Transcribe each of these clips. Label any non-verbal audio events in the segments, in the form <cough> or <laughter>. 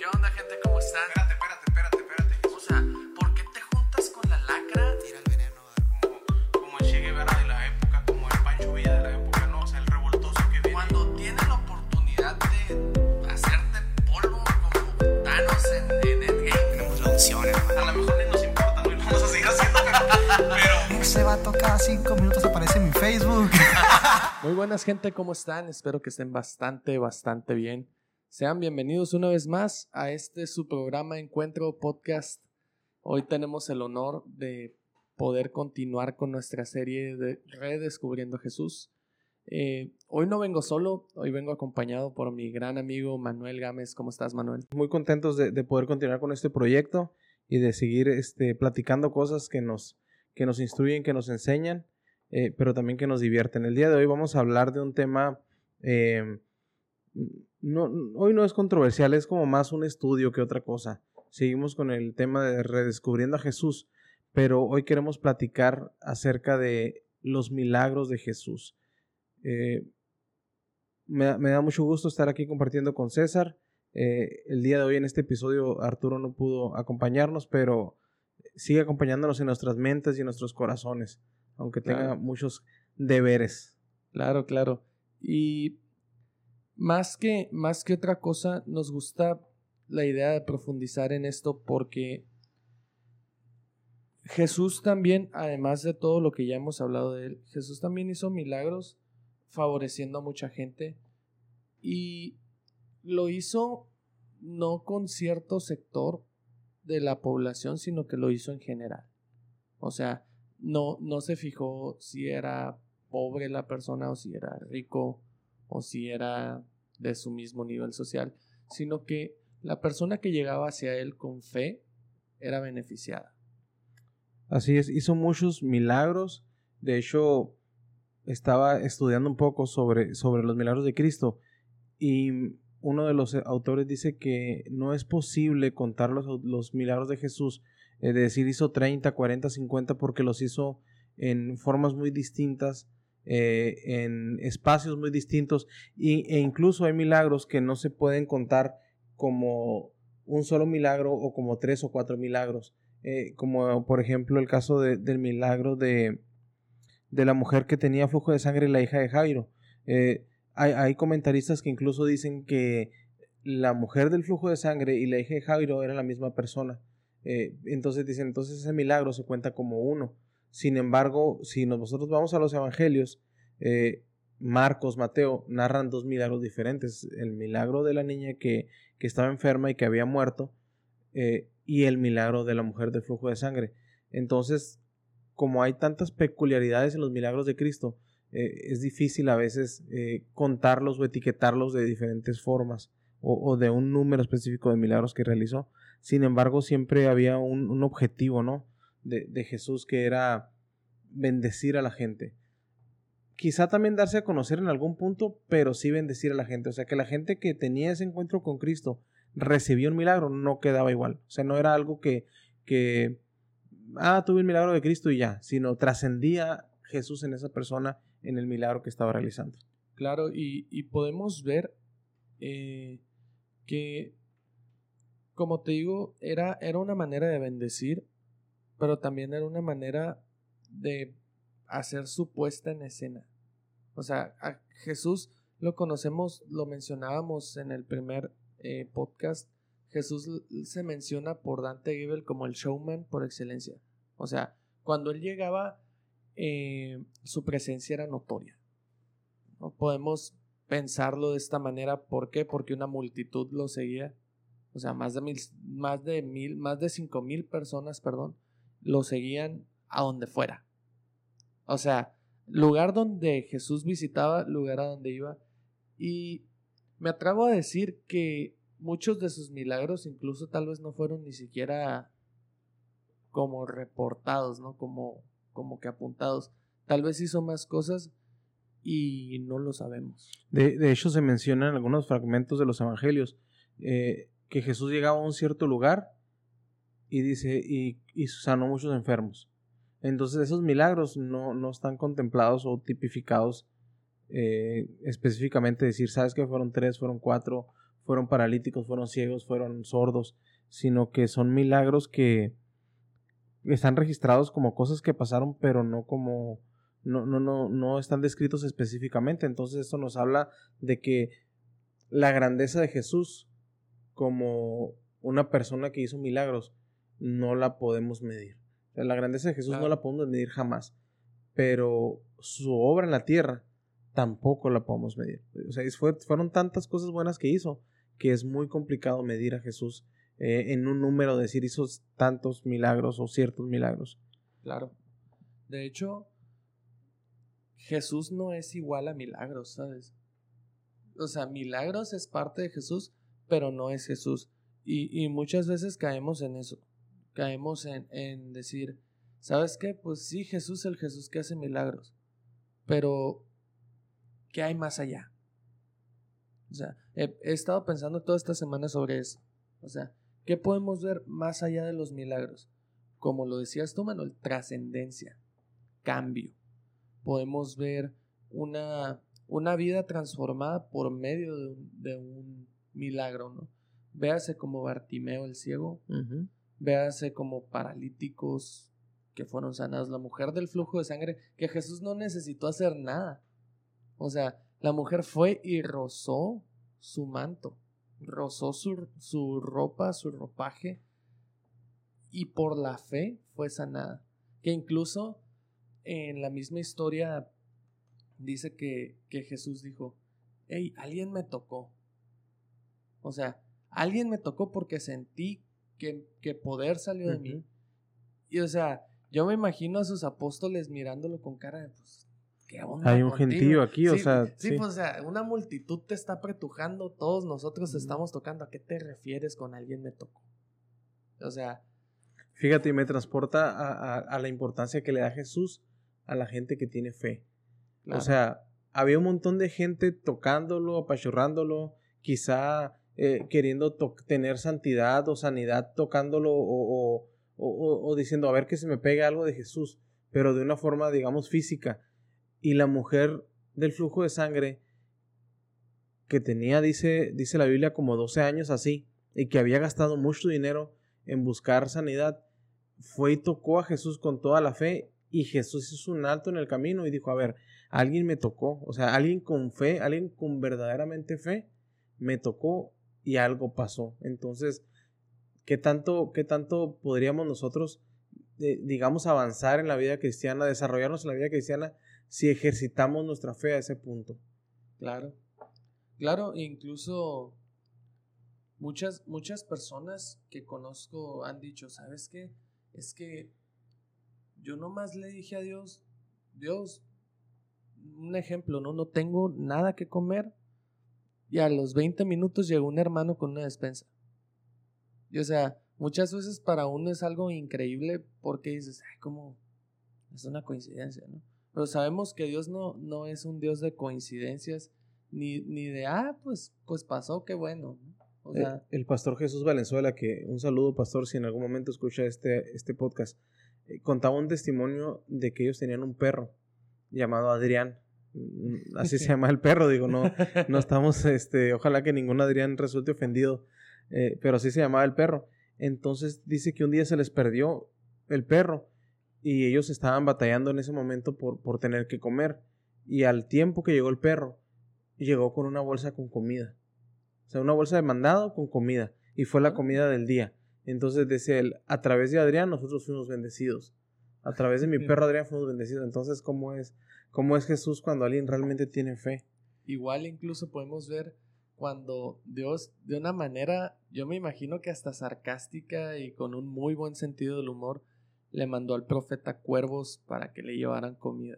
¿Qué onda, gente? ¿Cómo están? Espérate, espérate, espérate, espérate. O sea, ¿por qué te juntas con la lacra? Tira el veneno, como, como el Che Guevara de la época, como el Pancho Villa de la época, ¿no? O sea, el revoltoso que viene. Cuando tienes la oportunidad de hacerte polvo como Thanos en, en Endgame. Tenemos la opción, hermano. A lo mejor ni nos importa, ¿no? Y vamos a seguir haciendo, pero... <laughs> pero Ese vato cada cinco minutos aparece en mi Facebook. Muy buenas, gente, ¿cómo están? Espero que estén bastante, bastante bien. Sean bienvenidos una vez más a este su programa Encuentro Podcast. Hoy tenemos el honor de poder continuar con nuestra serie de Redescubriendo Jesús. Eh, hoy no vengo solo, hoy vengo acompañado por mi gran amigo Manuel Gámez. ¿Cómo estás, Manuel? muy contentos de, de poder continuar con este proyecto y de seguir este, platicando cosas que nos, que nos instruyen, que nos enseñan, eh, pero también que nos divierten. El día de hoy vamos a hablar de un tema, eh, no, hoy no es controversial, es como más un estudio que otra cosa. Seguimos con el tema de redescubriendo a Jesús, pero hoy queremos platicar acerca de los milagros de Jesús. Eh, me, da- me da mucho gusto estar aquí compartiendo con César. Eh, el día de hoy en este episodio Arturo no pudo acompañarnos, pero sigue acompañándonos en nuestras mentes y en nuestros corazones, aunque tenga Claro. muchos deberes. Claro, claro. Y más que, más que otra cosa, nos gusta la idea de profundizar en esto porque Jesús también, además de todo lo que ya hemos hablado de él, Jesús también hizo milagros favoreciendo a mucha gente y lo hizo no con cierto sector de la población, sino que lo hizo en general. O sea, no, no se fijó si era pobre la persona o si era rico o si era de su mismo nivel social, sino que la persona que llegaba hacia él con fe era beneficiada. Así es, hizo muchos milagros. De hecho, estaba estudiando un poco sobre, sobre los milagros de Cristo y uno de los eh, autores dice que no es posible contar los, los milagros de Jesús, es decir, hizo 30, 40, 50 porque los hizo en formas muy distintas, eh, en espacios muy distintos y, e incluso hay milagros que no se pueden contar como un solo milagro o como tres o cuatro milagros eh, como por ejemplo el caso de- del milagro de, de la mujer que tenía flujo de sangre, la hija de Jairo. Eh, hay, hay comentaristas que incluso dicen que la mujer del flujo de sangre y la hija de Jairo eran la misma persona. Entonces dicen, entonces ese milagro se cuenta como uno. Sin embargo, si nos- nosotros vamos a los evangelios, eh, Marcos, Mateo narran dos milagros diferentes. El milagro de la niña que, que estaba enferma y que había muerto, eh, y el milagro de la mujer del flujo de sangre. Entonces, como hay tantas peculiaridades en los milagros de Cristo, eh, es difícil a veces contarlos o etiquetarlos de diferentes formas o, o de un número específico de milagros que realizó. Sin embargo, siempre había un, un objetivo, ¿no? De, de Jesús que era bendecir a la gente. Quizá también darse a conocer en algún punto, pero sí bendecir a la gente. O sea, que la gente que tenía ese encuentro con Cristo recibió un milagro, no quedaba igual. O sea, no era algo que, que ah, tuve el milagro de Cristo y ya, sino trascendía Jesús en esa persona en el milagro que estaba realizando. Claro, y, y podemos ver eh, que, como te digo, era, era una manera de bendecir, pero también era una manera de hacer su puesta en escena. O sea, a Jesús lo conocemos, lo mencionábamos en el primer eh, podcast. Jesús se menciona por Dante Gebel como el showman por excelencia. O sea, cuando él llegaba, eh, su presencia era notoria. No podemos pensarlo de esta manera. ¿Por qué? Porque una multitud lo seguía. O sea, más de mil, más de mil, más de cinco mil personas, perdón, lo seguían a donde fuera. O sea, lugar donde Jesús visitaba, lugar a donde iba. Y me atrevo a decir que muchos de sus milagros incluso tal vez no fueron ni siquiera como reportados, ¿no? Como, como que apuntados. Tal vez hizo más cosas y no lo sabemos. De, de hecho, se menciona en algunos fragmentos de los evangelios eh, que Jesús llegaba a un cierto lugar y dice, y, y sanó muchos enfermos. Entonces esos milagros no, no están contemplados o tipificados eh, específicamente, decir, sabes que fueron tres, fueron cuatro, fueron paralíticos, fueron ciegos, fueron sordos, sino que son milagros que están registrados como cosas que pasaron, pero no como no, no, no, no están descritos específicamente. Entonces esto nos habla de que la grandeza de Jesús como una persona que hizo milagros no la podemos medir. O sea, la grandeza de Jesús no la podemos medir jamás. Pero su obra en la tierra tampoco la podemos medir. O sea, fue, fueron tantas cosas buenas que hizo que es muy complicado medir a Jesús eh, en un número, decir hizo tantos milagros o ciertos milagros. Claro. De hecho, Jesús no es igual a milagros, ¿sabes? O sea, milagros es parte de Jesús, pero no es Jesús. Y, y muchas veces caemos en eso. Caemos en, en decir, ¿sabes qué? Pues sí, Jesús es el Jesús que hace milagros. Pero, ¿qué hay más allá? O sea, he, estado pensando toda esta semana sobre eso. O sea, ¿qué podemos ver más allá de los milagros? Como lo decías tú, Manuel, trascendencia, cambio. Podemos ver una, una vida transformada por medio de un, de un milagro, ¿no? Véase como Bartimeo el ciego, véase como paralíticos que fueron sanados, la mujer del flujo de sangre, que Jesús no necesitó hacer nada. O sea, la mujer fue y rozó su manto, rozó su, su ropa, su ropaje, y por la fe fue sanada. Que incluso en la misma historia dice que, que Jesús dijo, hey, alguien me tocó. O sea, alguien me tocó porque sentí que, que poder salió de mí. Y o sea, yo me imagino a sus apóstoles mirándolo con cara de, pues, ¿qué onda Hay un contigo? gentío aquí, o Sí, sea, Sí, sí. pues, o sea, una multitud te está apretujando, todos nosotros estamos tocando. ¿A qué te refieres con alguien me tocó? O sea, Fíjate, y me transporta a, a- a la importancia que le da Jesús a la gente que tiene fe. claro, O sea, había un montón de gente tocándolo, apachurrándolo, quizá eh, queriendo tener santidad o sanidad tocándolo o- o diciendo a ver que se me pegue algo de Jesús, pero de una forma, digamos, física. Y la mujer del flujo de sangre que tenía, dice, dice la Biblia, como 12 años así, y que había gastado mucho dinero en buscar sanidad, fue y tocó a Jesús con toda la fe y Jesús hizo un alto en el camino y dijo, a ver, alguien me tocó, o sea, alguien con fe, alguien con verdaderamente fe, me tocó y algo pasó. Entonces, ¿qué tanto, qué tanto podríamos nosotros, eh, digamos, avanzar en la vida cristiana, desarrollarnos en la vida cristiana, si ejercitamos nuestra fe a ese punto? Claro. Claro, incluso muchas, muchas personas que conozco han dicho, ¿sabes qué? Es que yo nomás le dije a Dios, Dios, un ejemplo, ¿no? No tengo nada que comer. Y a los 20 minutos llegó un hermano con una despensa. Y o sea, muchas veces para uno es algo increíble porque dices, ay, como es una coincidencia, ¿no? Pero sabemos que Dios no, no es un Dios de coincidencias, ni, ni de, ah, pues, pues pasó, qué bueno. ¿no? O Eh, sea, el pastor Jesús Valenzuela, que un saludo pastor si en algún momento escucha este, este podcast, eh, contaba un testimonio de que ellos tenían un perro llamado Adrián. Mm, <laughs> Así se llama el perro, digo, no, no estamos, <laughs> este, ojalá que ningún Adrián resulte ofendido, eh, pero así se llamaba el perro. Entonces dice que un día se les perdió el perro y ellos estaban batallando en ese momento por, por tener que comer. Y al tiempo que llegó el perro, llegó con una bolsa con comida. O sea, una bolsa de mandado con comida. Y fue la Ah. comida del día. Entonces, dice él, a través de Adrián nosotros fuimos bendecidos. A través de mi perro Adrián fuimos bendecidos. Entonces, ¿cómo es, cómo es Jesús cuando alguien realmente tiene fe? igual incluso podemos ver cuando Dios, de una manera, yo me imagino que hasta sarcástica y con un muy buen sentido del humor, le mandó al profeta cuervos para que le llevaran comida.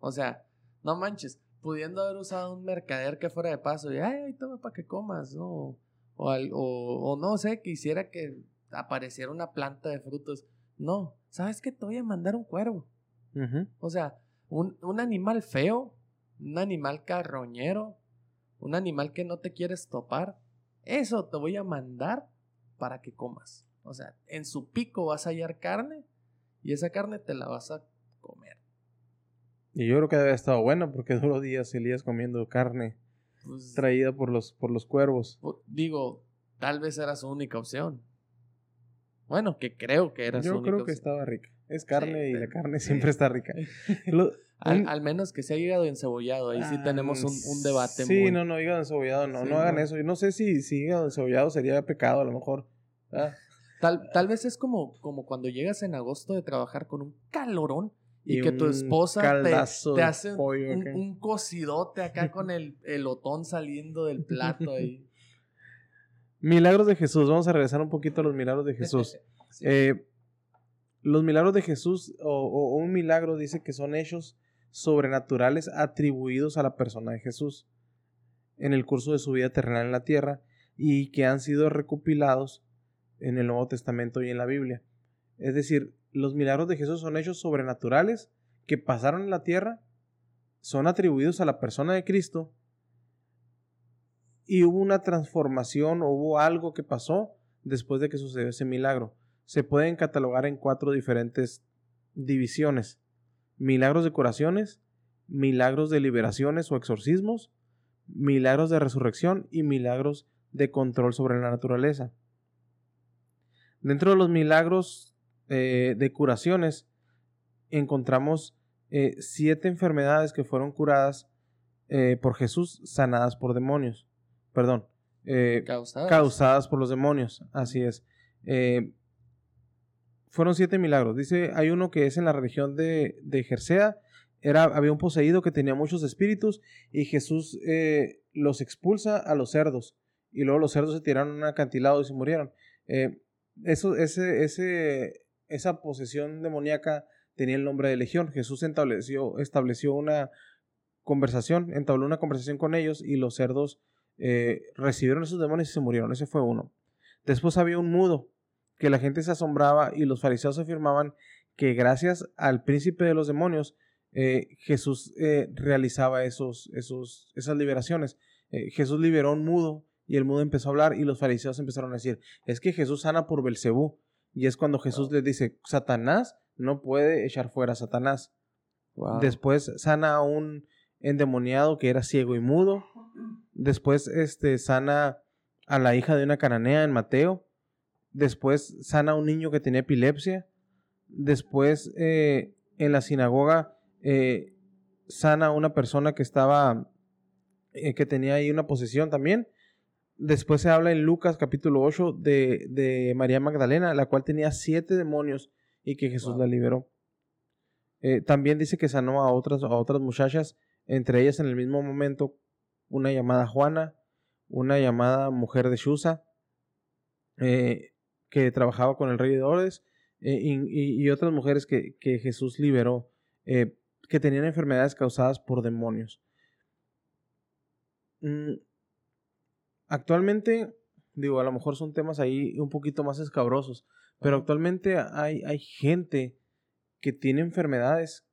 O sea, no manches, pudiendo haber usado un mercader que fuera de paso y, ay, ay, toma para que comas, ¿no? O, al- o, o no sé, quisiera que apareciera una planta de frutos. No, ¿sabes qué? Te voy a mandar un cuervo. O sea, un, un animal feo, un animal carroñero, un animal que no te quieres topar, eso te voy a mandar para que comas. O sea, en su pico vas a hallar carne y esa carne te la vas a comer. Y yo creo que debe estado bueno porque <laughs> duró días Elías comiendo carne. pues, traída por los, por los cuervos. digo, tal vez era su única opción. Bueno, que creo que era su Yo única creo que opción. estaba rica. Es carne y la carne siempre está rica. <laughs> Lo- Al, menos que sea hígado encebollado, ahí sí Ah, tenemos un, un debate Sí, muy... no, no, hígado encebollado, no, Sí, no hagan no. eso. Yo no sé si, si hígado encebollado sería pecado a lo mejor. Ah, Tal, tal vez es como, como cuando llegas en agosto de trabajar con un calorón y, que tu esposa te, hace pollo un, acá. un cocidote acá con el elotón saliendo del plato ahí. <laughs> Milagros de Jesús. Vamos a regresar un poquito a los milagros de Jesús. <laughs> Sí. Eh, los milagros de Jesús, o, un milagro, dice que son hechos sobrenaturales atribuidos a la persona de Jesús en el curso de su vida terrenal en la tierra y que han sido recopilados en el Nuevo Testamento y en la Biblia. Es decir, los milagros de Jesús son hechos sobrenaturales que pasaron en la tierra, son atribuidos a la persona de Cristo y hubo una transformación, hubo algo que pasó después de que sucedió ese milagro. Se pueden catalogar en cuatro diferentes divisiones. Milagros de curaciones, milagros de liberaciones o exorcismos, milagros de resurrección y milagros de control sobre la naturaleza. Dentro de los milagros eh, de curaciones encontramos eh, siete enfermedades que fueron curadas eh, por Jesús, sanadas por demonios. Perdón, Causadas. causadas por los demonios. Así es. Fueron siete milagros. Dice, hay uno que es en la región de, de Jersea. Era, había un poseído que tenía muchos espíritus y Jesús eh, los expulsa a los cerdos. Y luego los cerdos se tiraron a un acantilado y se murieron. Eh, eso, ese, ese, esa posesión demoníaca tenía el nombre de legión. Jesús estableció, estableció una conversación, entabló una conversación con ellos y los cerdos eh, recibieron esos demonios y se murieron. Ese fue uno. Después había un mudo, que la gente se asombraba y los fariseos afirmaban que gracias al príncipe de los demonios, eh, Jesús eh, realizaba esos, esos, esas liberaciones. Eh, Jesús liberó a un mudo y el mudo empezó a hablar y los fariseos empezaron a decir, es que Jesús sana por Belcebú. Y es cuando Jesús les dice, Satanás no puede echar fuera a Satanás. Wow. Después sana a un endemoniado que era ciego y mudo. Después este, sana a la hija de una cananea en Mateo. Después sana a un niño que tenía epilepsia. Después eh, en la sinagoga eh, sana a una persona que estaba, eh, que tenía ahí una posesión también. Después se habla en Lucas capítulo 8 de, de María Magdalena, la cual tenía siete demonios y que Jesús Wow. la liberó. También dice que sanó a otras, a otras muchachas, entre ellas en el mismo momento una llamada Juana, una llamada mujer de Shusa, eh, que trabajaba con el rey de Ores, eh, y, otras mujeres que, que Jesús liberó, eh, que tenían enfermedades causadas por demonios. Mm, actualmente, digo, a lo mejor son temas ahí un poquito más escabrosos, pero actualmente hay, hay gente que tiene enfermedades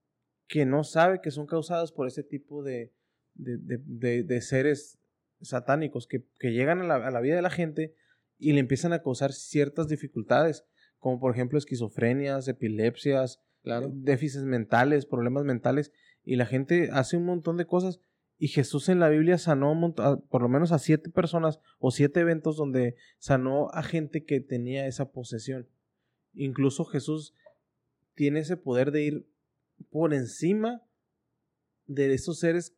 que no sabe que son causadas por ese tipo de, de, de- de- de seres satánicos que, que llegan a la, a la vida de la gente y le empiezan a causar ciertas dificultades, como por ejemplo esquizofrenias, epilepsias, Claro. déficits mentales, problemas mentales, y la gente hace un montón de cosas. Y Jesús en la Biblia sanó por lo menos a siete personas o siete eventos donde sanó a gente que tenía esa posesión. Incluso Jesús tiene ese poder de ir por encima de esos seres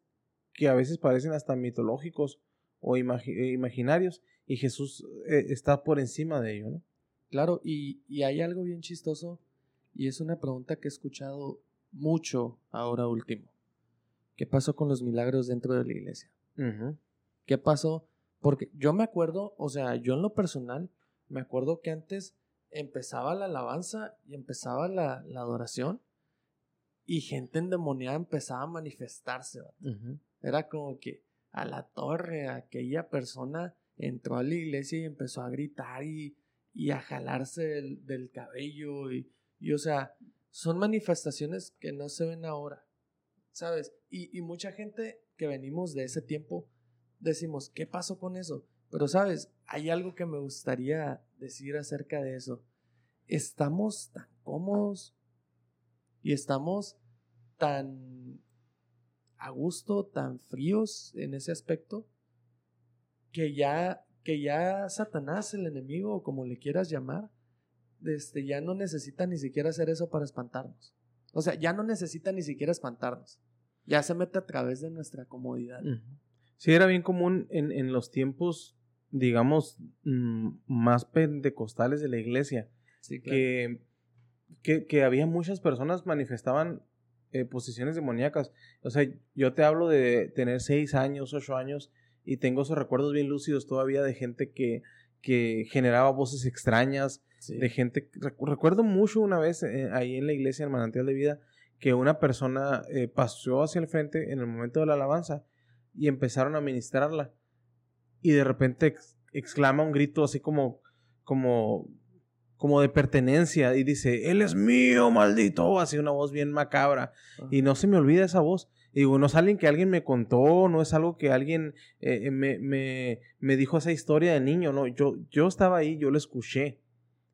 que a veces parecen hasta mitológicos o imagi- eh, imaginarios y Jesús eh, está por encima de ello, ¿no? Claro, y, y hay algo bien chistoso y es una pregunta que he escuchado mucho ahora último. ¿Qué pasó con los milagros dentro de la iglesia? Ujú. ¿Qué pasó? Porque yo me acuerdo, o sea, yo en lo personal, me acuerdo que antes empezaba la alabanza y empezaba la, la adoración y gente endemoniada empezaba a manifestarse. Ujú. Era como que a la torre, aquella persona entró a la iglesia y empezó a gritar y, y a jalarse del, cabello. Y, y, o sea, son manifestaciones que no se ven ahora, ¿sabes? Y, y mucha gente que venimos de ese tiempo decimos, ¿qué pasó con eso? Pero, ¿sabes? Hay algo que me gustaría decir acerca de eso. Estamos tan cómodos y estamos tan a gusto, tan fríos en ese aspecto, que ya, que ya Satanás, el enemigo, o como le quieras llamar, este, ya no necesita ni siquiera hacer eso para espantarnos. O sea, ya no necesita ni siquiera espantarnos. Ya se mete a través de nuestra comodidad. Sí, era bien común en, en los tiempos, digamos, mm, más pentecostales de la iglesia, Sí, claro. que, que, que había muchas personas manifestaban eh, posiciones demoníacas. O sea, yo te hablo de tener seis años, ocho años, y tengo esos recuerdos bien lúcidos todavía de gente que, que generaba voces extrañas, Sí. de gente. recu- Recuerdo mucho una vez eh, ahí en la iglesia, en Manantial de Vida, que una persona eh, pasó hacia el frente en el momento de la alabanza y empezaron a ministrarla. Y de repente ex- exclama un grito así como, como, como de pertenencia y dice, Él es mío, maldito. Así una voz bien macabra. Ajá. Y no se me olvida esa voz. Y digo, no es alguien que alguien me contó, no es algo que alguien eh, eh, me, me, me dijo esa historia de niño, no, yo, yo estaba ahí, yo lo escuché.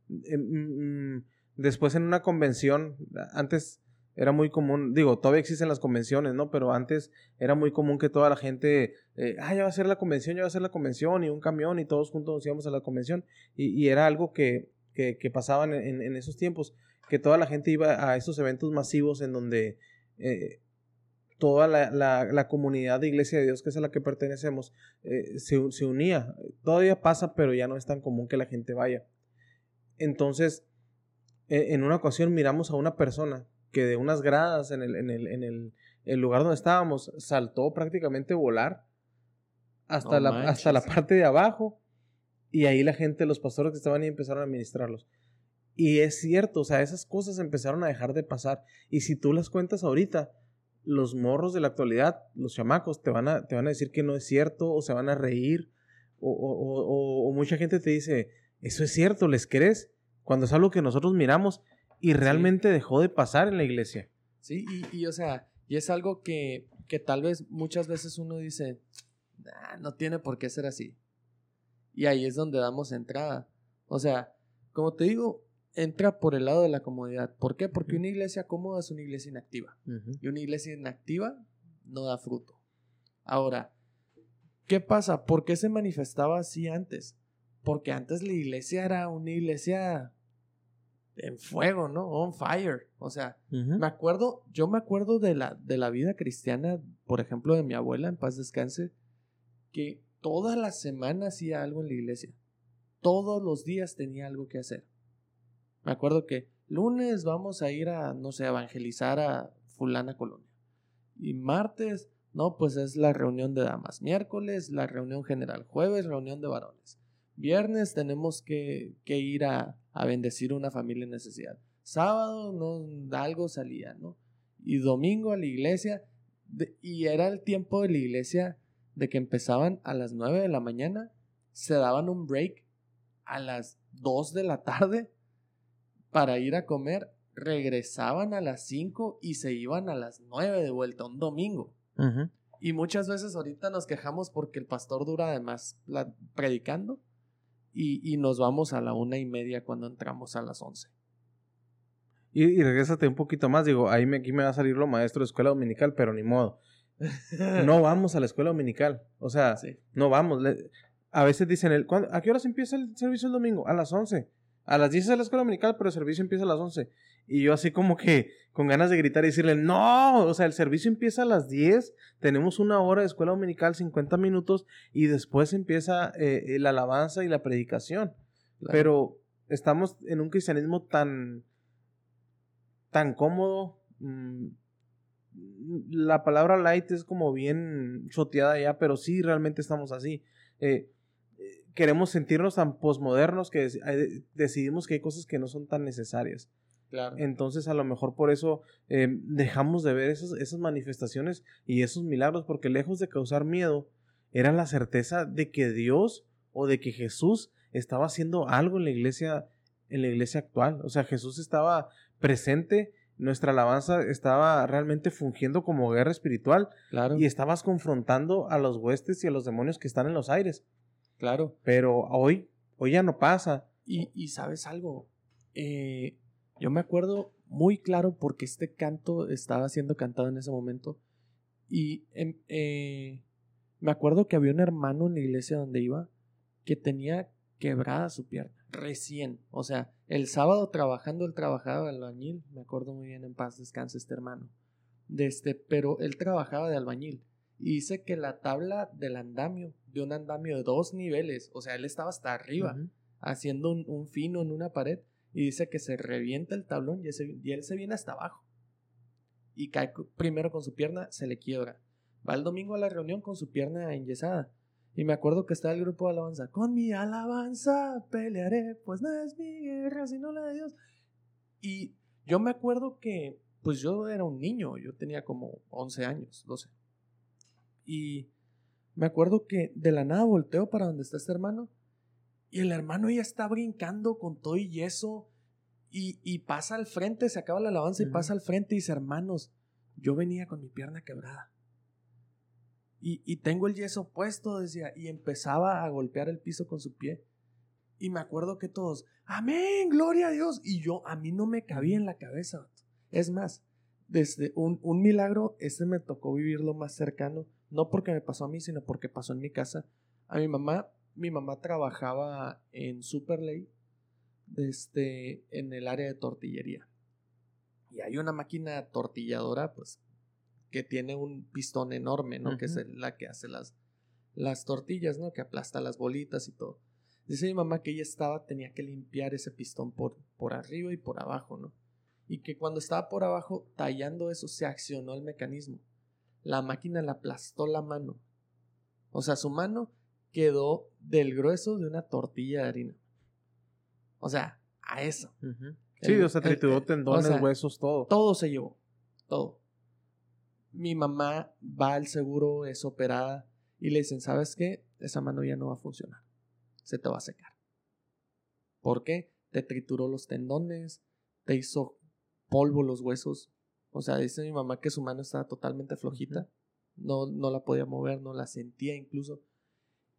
Eh, mm, mm, después en una convención, antes era muy común, digo, todavía existen las convenciones, ¿no? Pero antes era muy común que toda la gente, eh, ah, ya va a ser la convención, ya va a ser la convención, y un camión, y todos juntos nos íbamos a la convención. Y, y era algo que, que, que pasaban en, en esos tiempos, que toda la gente iba a esos eventos masivos en donde eh, toda la, la, la comunidad de Iglesia de Dios, que es a la que pertenecemos, eh, se, se unía. Todavía pasa, pero ya no es tan común que la gente vaya. Entonces, eh, en una ocasión miramos a una persona que de unas gradas en el, en el, en el, el lugar donde estábamos saltó prácticamente volar hasta, No la, hasta la manches. parte de abajo y ahí la gente, los pastores que estaban ahí empezaron a administrarlos. Y es cierto, o sea, esas cosas empezaron a dejar de pasar. Y si tú las cuentas ahorita, los morros de la actualidad, los chamacos, te van a, te van a decir que no es cierto, o se van a reír, o, o- o- o- mucha gente te dice, eso es cierto, ¿les crees? Cuando es algo que nosotros miramos y realmente dejó de pasar en la iglesia. Sí, y, y, o sea, y es algo que, que tal vez muchas veces uno dice, "Nah, no tiene por qué ser así. Y ahí es donde damos entrada. O sea, como te digo, entra por el lado de la comodidad. ¿Por qué? Porque una iglesia cómoda es una iglesia inactiva. Y una iglesia inactiva no da fruto. Ahora, ¿qué pasa? ¿Por qué se manifestaba así antes? Porque antes la iglesia era una iglesia en fuego, ¿no? On fire. O sea, me acuerdo, yo me acuerdo de la, de la vida cristiana, por ejemplo, de mi abuela, en paz descanse, que toda la semana hacía algo en la iglesia. Todos los días tenía algo que hacer. Me acuerdo que lunes vamos a ir a, no sé, a evangelizar a fulana colonia. Y martes, no, pues es la reunión de damas. Miércoles, la reunión general. Jueves, reunión de varones. Viernes tenemos que, que ir a, a bendecir una familia en necesidad. Sábado, no, algo salía, ¿no? Y domingo a la iglesia. y era el tiempo de la iglesia de que empezaban a las 9 de la mañana, se daban un break a las 2 de la tarde para ir a comer, regresaban a las 5 y se iban a las 9 de vuelta un domingo. Y muchas veces ahorita nos quejamos porque el pastor dura además la- predicando y, y nos vamos a la una y media cuando entramos a las 11. Y, y regrésate un poquito más, digo, ahí me, aquí me va a salir lo maestro de escuela dominical, pero ni modo. No <laughs> vamos a la escuela dominical, o sea, Sí. no vamos. a veces dicen, el, ¿cuándo- ¿a qué horas empieza el servicio el domingo? A las 11. A las 10 es la escuela dominical, pero el servicio empieza a las 11. Y yo así como que con ganas de gritar y decirle, no, o sea, el servicio empieza a las 10, tenemos una hora de escuela dominical, 50 minutos, y después empieza eh, eh, la alabanza y la predicación. Claro. Pero estamos en un cristianismo tan, tan cómodo. mm, la palabra light es como bien choteada ya, pero sí realmente estamos así. Eh, eh, queremos sentirnos tan posmodernos que eh, decidimos que hay cosas que no son tan necesarias. Claro. Entonces a lo mejor por eso eh, dejamos de ver esas, esas manifestaciones y esos milagros, porque lejos de causar miedo, era la certeza de que Dios o de que Jesús estaba haciendo algo en la iglesia, en la iglesia actual. O sea, Jesús estaba presente, nuestra alabanza estaba realmente fungiendo como guerra espiritual Claro. y estabas confrontando a los huestes y a los demonios que están en los aires. Claro. Pero hoy, hoy ya no pasa. Y, y sabes algo, Eh, yo me acuerdo muy claro porque este canto estaba siendo cantado en ese momento y em- eh, Me acuerdo que había un hermano en la iglesia donde iba que tenía quebrada su pierna, recién. O sea, el sábado trabajando, él trabajaba de albañil, me acuerdo muy bien, en paz descanse este hermano. De este, pero él trabajaba de albañil. Y dice que la tabla del andamio, de un andamio de dos niveles, o sea, él estaba hasta arriba, haciendo un, un fino en una pared, y dice que se revienta el tablón y, ese- y él se viene hasta abajo. Y cae primero con su pierna, se le quiebra. Va el domingo a la reunión con su pierna enyesada. Y me acuerdo que está el grupo de alabanza. Con mi alabanza pelearé, pues no es mi guerra, sino la de Dios. Y yo me acuerdo que, pues yo era un niño, yo tenía como 11 años, 12. Y me acuerdo que de la nada volteo para donde está este hermano. Y el hermano ya está brincando con todo y yeso. Y, y pasa al frente, se acaba la alabanza y pasa al frente y dice, hermanos, yo venía con mi pierna quebrada. Y, y tengo el yeso puesto, decía, y empezaba a golpear el piso con su pie. Y me acuerdo que todos, amén, gloria a Dios. Y yo, a mí no me cabía en la cabeza. Es más, desde un, un milagro, este me tocó vivirlo más cercano, no porque me pasó a mí, sino porque pasó en mi casa. A mi mamá, mi mamá trabajaba en Superley, desde, en el área de tortillería. Y hay una máquina tortilladora, pues, que tiene un pistón enorme, ¿no? Que es la que hace las, las tortillas, ¿no? Que aplasta las bolitas y todo. Dice mi mamá que ella estaba, tenía que limpiar ese pistón por, por arriba y por abajo, ¿no? Y que cuando estaba por abajo tallando eso se accionó el mecanismo. La máquina le aplastó la mano. O sea, su mano quedó del grueso de una tortilla de harina. O sea, a eso. Sí, El- o sea, trituró tendones, o sea, huesos, todo. Todo se llevó. Todo. Mi mamá va al seguro, es operada y le dicen, ¿sabes qué? Esa mano ya no va a funcionar. Se te va a secar. ¿Por qué? Te trituró los tendones, te hizo polvo los huesos. O sea, dice mi mamá que su mano estaba totalmente flojita. No, no la podía mover, no la sentía incluso.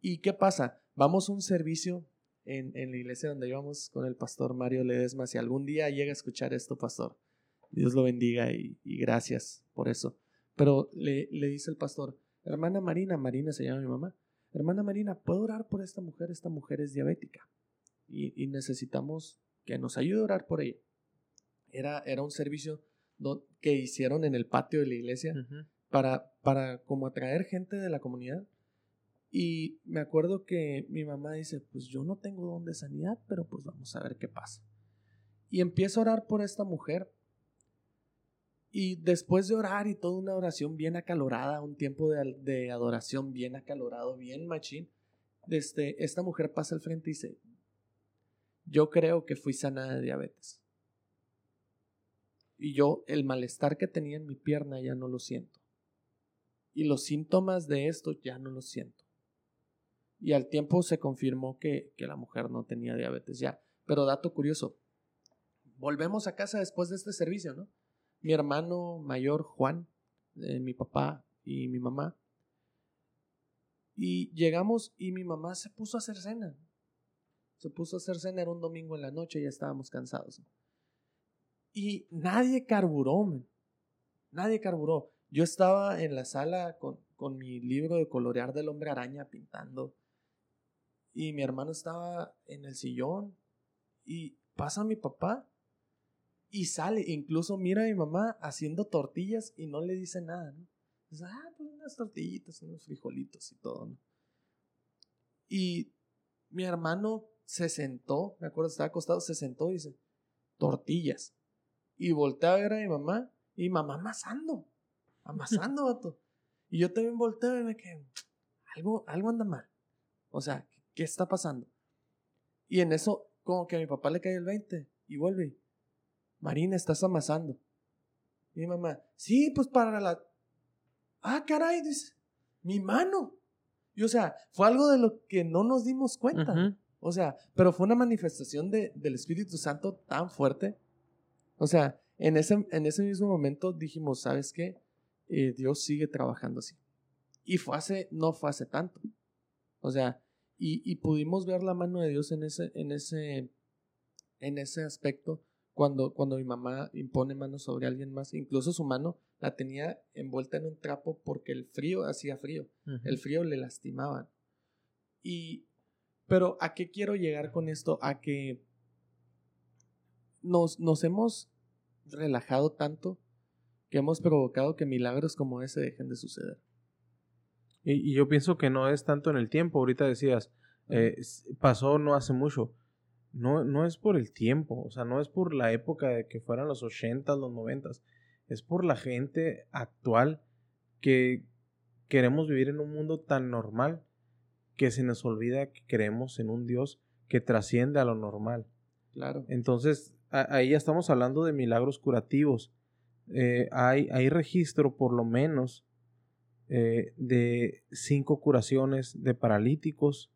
¿Y qué pasa? Vamos a un servicio en, en la iglesia donde íbamos con el pastor Mario Ledesma. Si algún día llega a escuchar esto, pastor, Dios lo bendiga y, y gracias por eso. Pero le, le dice el pastor, hermana Marina, Marina se llama mi mamá, hermana Marina, ¿puedo orar por esta mujer? Esta mujer es diabética y, y necesitamos que nos ayude a orar por ella. Era, era un servicio que hicieron en el patio de la iglesia para, para como atraer gente de la comunidad. Y me acuerdo que mi mamá dice, pues yo no tengo don de sanidad, pero pues vamos a ver qué pasa. Y empiezo a orar por esta mujer. Y después de orar y toda una oración bien acalorada, un tiempo de, de adoración bien acalorado, bien machín, este, esta mujer pasa al frente y dice, yo creo que fui sanada de diabetes. Y yo el malestar que tenía en mi pierna ya no lo siento. Y los síntomas de esto ya no los siento. Y al tiempo se confirmó que, que la mujer no tenía diabetes ya. Pero dato curioso, volvemos a casa después de este servicio, ¿no? Mi hermano mayor, Juan, eh, mi papá y mi mamá. Y llegamos y mi mamá se puso a hacer cena. Se puso a hacer cena, era un domingo en la noche, ya estábamos cansados. Y nadie carburó. Nadie carburó. Yo estaba en la sala con, con mi libro de colorear del hombre araña pintando. Y mi hermano estaba en el sillón. Y pasa mi papá. Y sale. Incluso mira a mi mamá haciendo tortillas y no le dice nada. ¿no? Dice, ah, pues unas tortillitas, unos frijolitos y todo. ¿no? Y mi hermano se sentó. Me acuerdo, estaba acostado, se sentó y dice, tortillas. Y volteé a ver a mi mamá. Y mamá amasando. Amasando, <laughs> vato. Y yo también volteo y me quedé, algo, algo anda mal. O sea, ¿qué está pasando? Y en eso, como que a mi papá le cae el 20 y vuelve. Marina, estás amasando. Y mi mamá, sí, pues para la. Ah, caray, dice, mi mano. Y o sea, fue algo de lo que no nos dimos cuenta. O sea, pero fue una manifestación de, del Espíritu Santo tan fuerte. O sea, en ese, en ese mismo momento dijimos, ¿sabes qué? Eh, Dios sigue trabajando así. Y fue hace, no fue hace tanto. O sea, y, y pudimos ver la mano de Dios en ese, en ese, en ese aspecto cuando, cuando mi mamá impone manos sobre alguien más, incluso su mano la tenía envuelta en un trapo porque el frío hacía frío, el frío le lastimaba. Y, pero ¿a qué quiero llegar con esto? A que nos, nos hemos relajado tanto que hemos provocado que milagros como ese dejen de suceder. Y, y yo pienso que no es tanto en el tiempo. Ahorita decías, eh, pasó no hace mucho. No, no es por el tiempo, o sea, no es por la época de que fueran los 80, los 90, es por la gente actual que queremos vivir en un mundo tan normal que se nos olvida que creemos en un Dios que trasciende a lo normal. Claro. Entonces, ahí ya estamos hablando de milagros curativos. Eh, hay, hay registro, por lo menos, eh, de cinco curaciones de paralíticos.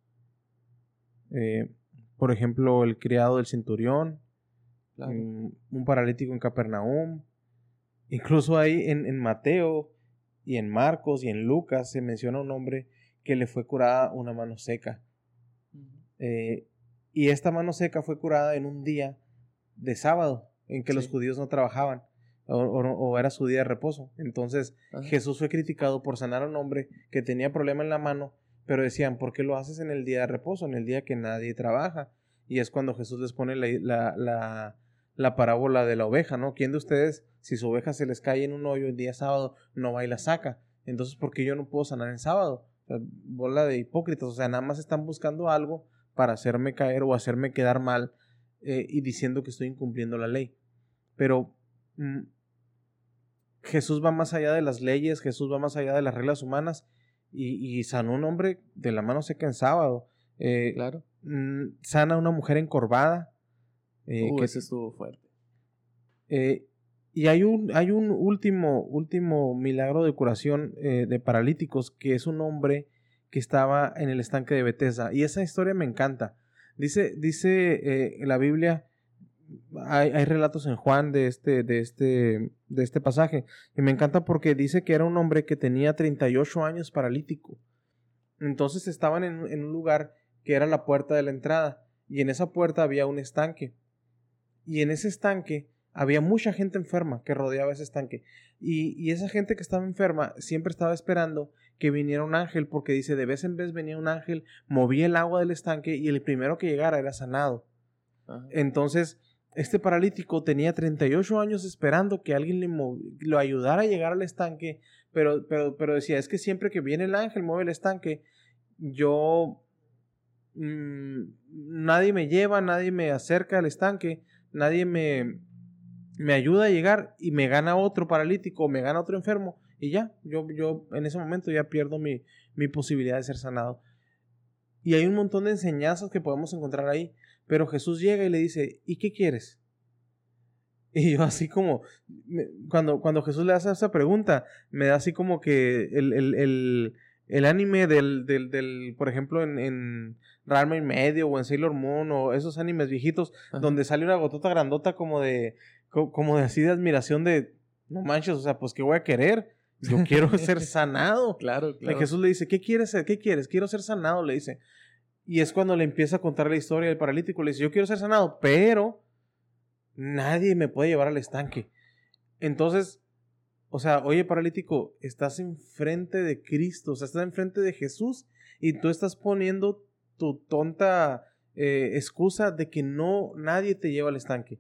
Eh, por ejemplo, el criado del centurión, claro. un paralítico en Capernaum. Incluso ahí en, en Mateo y en Marcos y en Lucas se menciona un hombre que le fue curada una mano seca. Eh, y esta mano seca fue curada en un día de sábado, en que los judíos no trabajaban, o, o- o era su día de reposo. Entonces Ajá. Jesús fue criticado por sanar a un hombre que tenía problema en la mano, pero decían, ¿por qué lo haces en el día de reposo, en el día que nadie trabaja? Y es cuando Jesús les pone la, la, la, la parábola de la oveja, ¿no? ¿Quién de ustedes, si su oveja se les cae en un hoyo el día sábado, no va y la saca? Entonces, ¿por qué yo no puedo sanar en sábado? Bola de hipócritas, o sea, nada más están buscando algo para hacerme caer o hacerme quedar mal eh, y diciendo que estoy incumpliendo la ley. Pero mm, Jesús va más allá de las leyes, Jesús va más allá de las reglas humanas y, y sanó un hombre de la mano seca en sábado. Eh, Claro. mm, sana una mujer encorvada. eh, Uh, que- ese estuvo fuerte. eh, y hay un, hay un último, último milagro de curación eh, de paralíticos que es un hombre que estaba en el estanque de Bethesda. Y esa historia me encanta. Dice, dice la Biblia, hay, hay relatos en Juan de este, de, este, de este pasaje. Y me encanta porque dice que era un hombre que tenía 38 años paralítico. Entonces estaban en, en un lugar que era la puerta de la entrada. Y en esa puerta había un estanque. Y en ese estanque había mucha gente enferma que rodeaba ese estanque. Y, y esa gente que estaba enferma siempre estaba esperando que viniera un ángel, porque dice, de vez en vez venía un ángel, movía el agua del estanque y el primero que llegara era sanado. Ajá. Entonces, este paralítico tenía 38 años esperando que alguien le lo ayudara a llegar al estanque, pero, pero, pero decía, es que siempre que viene el ángel, mueve el estanque, yo... mm, nadie me lleva, nadie me acerca al estanque, nadie me, me ayuda a llegar y me gana otro paralítico, me gana otro enfermo y ya, yo, yo en ese momento ya pierdo mi, mi posibilidad de ser sanado. Y hay un montón de enseñanzas que podemos encontrar ahí, pero Jesús llega y le dice, ¿y qué quieres? Y yo así como, cuando, cuando Jesús le hace esa pregunta, me da así como que el, el, el, el anime del, del, del, por ejemplo, en, en y medio o en Sailor Moon o esos animes viejitos, Ajá. donde sale una gotota grandota como de, co- como de así de admiración de, no manches, o sea, pues ¿qué voy a querer? Yo quiero <laughs> ser sanado. Claro, Y claro. Jesús le dice, ¿qué quieres ser? ¿Qué quieres? Quiero ser sanado, le dice. Y es cuando le empieza a contar la historia del paralítico. Le dice, yo quiero ser sanado, pero nadie me puede llevar al estanque. Entonces, o sea, oye paralítico, estás enfrente de Cristo, o sea, estás enfrente de Jesús y tú estás poniendo tu tonta eh, excusa de que no, nadie te lleva al estanque.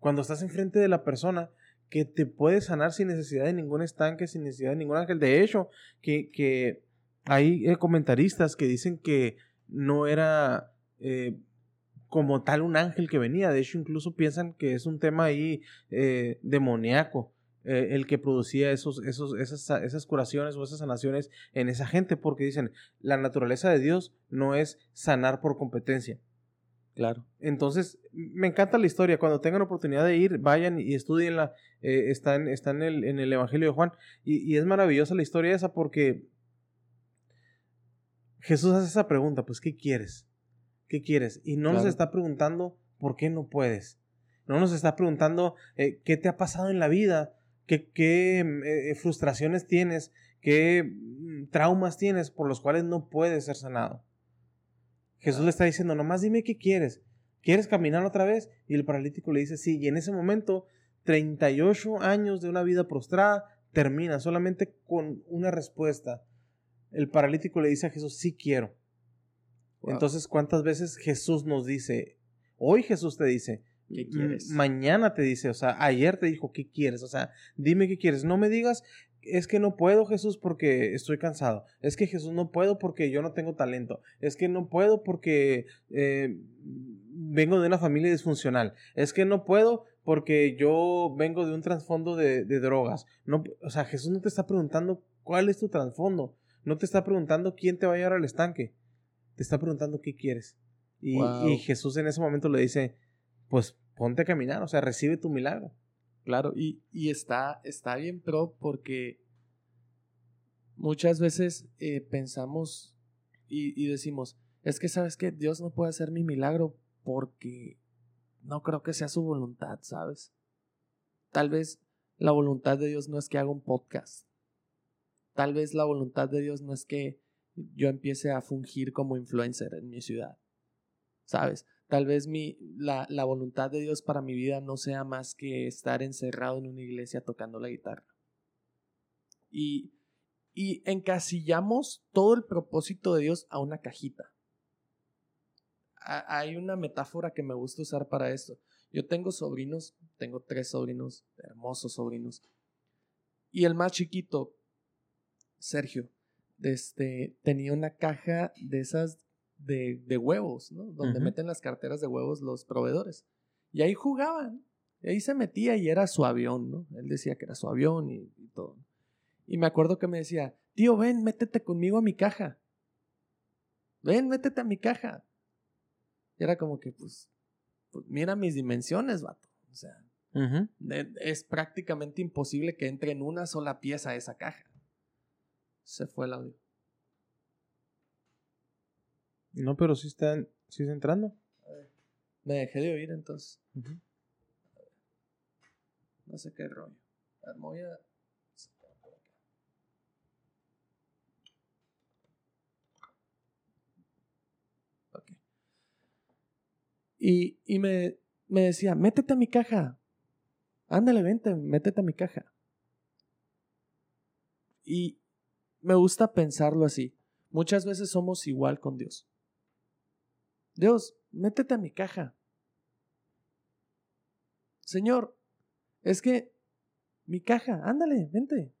Cuando estás enfrente de la persona que te puede sanar sin necesidad de ningún estanque, sin necesidad de ningún ángel. De hecho, que, que hay eh, comentaristas que dicen que no era eh, como tal un ángel que venía. De hecho, incluso piensan que es un tema ahí eh, demoníaco. eh, el que producía esos, esos, esas, esas curaciones o esas sanaciones en esa gente, porque dicen, la naturaleza de Dios no es sanar por competencia. Claro. Entonces, me encanta la historia. Cuando tengan oportunidad de ir, vayan y estudienla. Eh, está en, está en, el, en el Evangelio de Juan. Y, y es maravillosa la historia esa porque Jesús hace esa pregunta, pues, ¿qué quieres? ¿Qué quieres? Y no nos está preguntando por qué no puedes. No nos está preguntando eh, qué te ha pasado en la vida, qué, qué eh, frustraciones tienes, qué mm, traumas tienes por los cuales no puedes ser sanado. Jesús le está diciendo, nomás dime qué quieres. ¿quieres caminar otra vez? Y el paralítico le dice, sí, y en ese momento, 38 años de una vida prostrada termina solamente con una respuesta. El paralítico le dice a Jesús, sí quiero. Wow. Entonces, ¿cuántas veces Jesús nos dice, hoy Jesús te dice, ¿Qué "M- quieres? mañana te dice, o sea, ayer te dijo, ¿qué quieres? O sea, dime qué quieres. No me digas, es que no puedo Jesús porque estoy cansado. Es que Jesús no puedo porque yo no tengo talento. Es que no puedo porque eh, vengo de una familia disfuncional. Es que no puedo porque yo vengo de un trasfondo de, de drogas. No, o sea, Jesús no te está preguntando cuál es tu trasfondo. No te está preguntando quién te va a llevar al estanque. Te está preguntando qué quieres. Y, Wow. y Jesús en ese momento le dice, pues ponte a caminar, o sea, recibe tu milagro. Claro, y, y está, está bien pro porque muchas veces eh, pensamos y, y decimos, es que sabes que Dios no puede hacer mi milagro porque no creo que sea su voluntad, ¿sabes? Tal vez la voluntad de Dios no es que haga un podcast. Tal vez la voluntad de Dios no es que yo empiece a fungir como influencer en mi ciudad. ¿Sabes? Tal vez mi, la, la voluntad de Dios para mi vida no sea más que estar encerrado en una iglesia tocando la guitarra. Y, y encasillamos todo el propósito de Dios a una cajita. Ha- Hay una metáfora que me gusta usar para esto. Yo tengo sobrinos, tengo tres sobrinos, hermosos sobrinos. Y el más chiquito, Sergio, este, tenía una caja de esas de, de huevos, ¿no? Donde meten las carteras de huevos los proveedores. Y ahí jugaban. Y ahí se metía y era su avión, ¿no? Él decía que era su avión y, y todo. Y me acuerdo que me decía, tío, ven, métete conmigo a mi caja. Ven, métete a mi caja. Y era como que, pues, pues mira mis dimensiones, vato. O sea, es prácticamente imposible que entre en una sola pieza esa caja. Se fue el audio. No, pero sí están, sí está entrando. Me dejé de oír entonces. Ujú. No sé qué rollo. A ver, me voy a- Ok. Y, y me, me decía, métete a mi caja. Ándale, vente, métete a mi caja. Y me gusta pensarlo así. Muchas veces somos igual con Dios. Dios, métete a mi caja. Señor, es que mi caja, ándale, vente.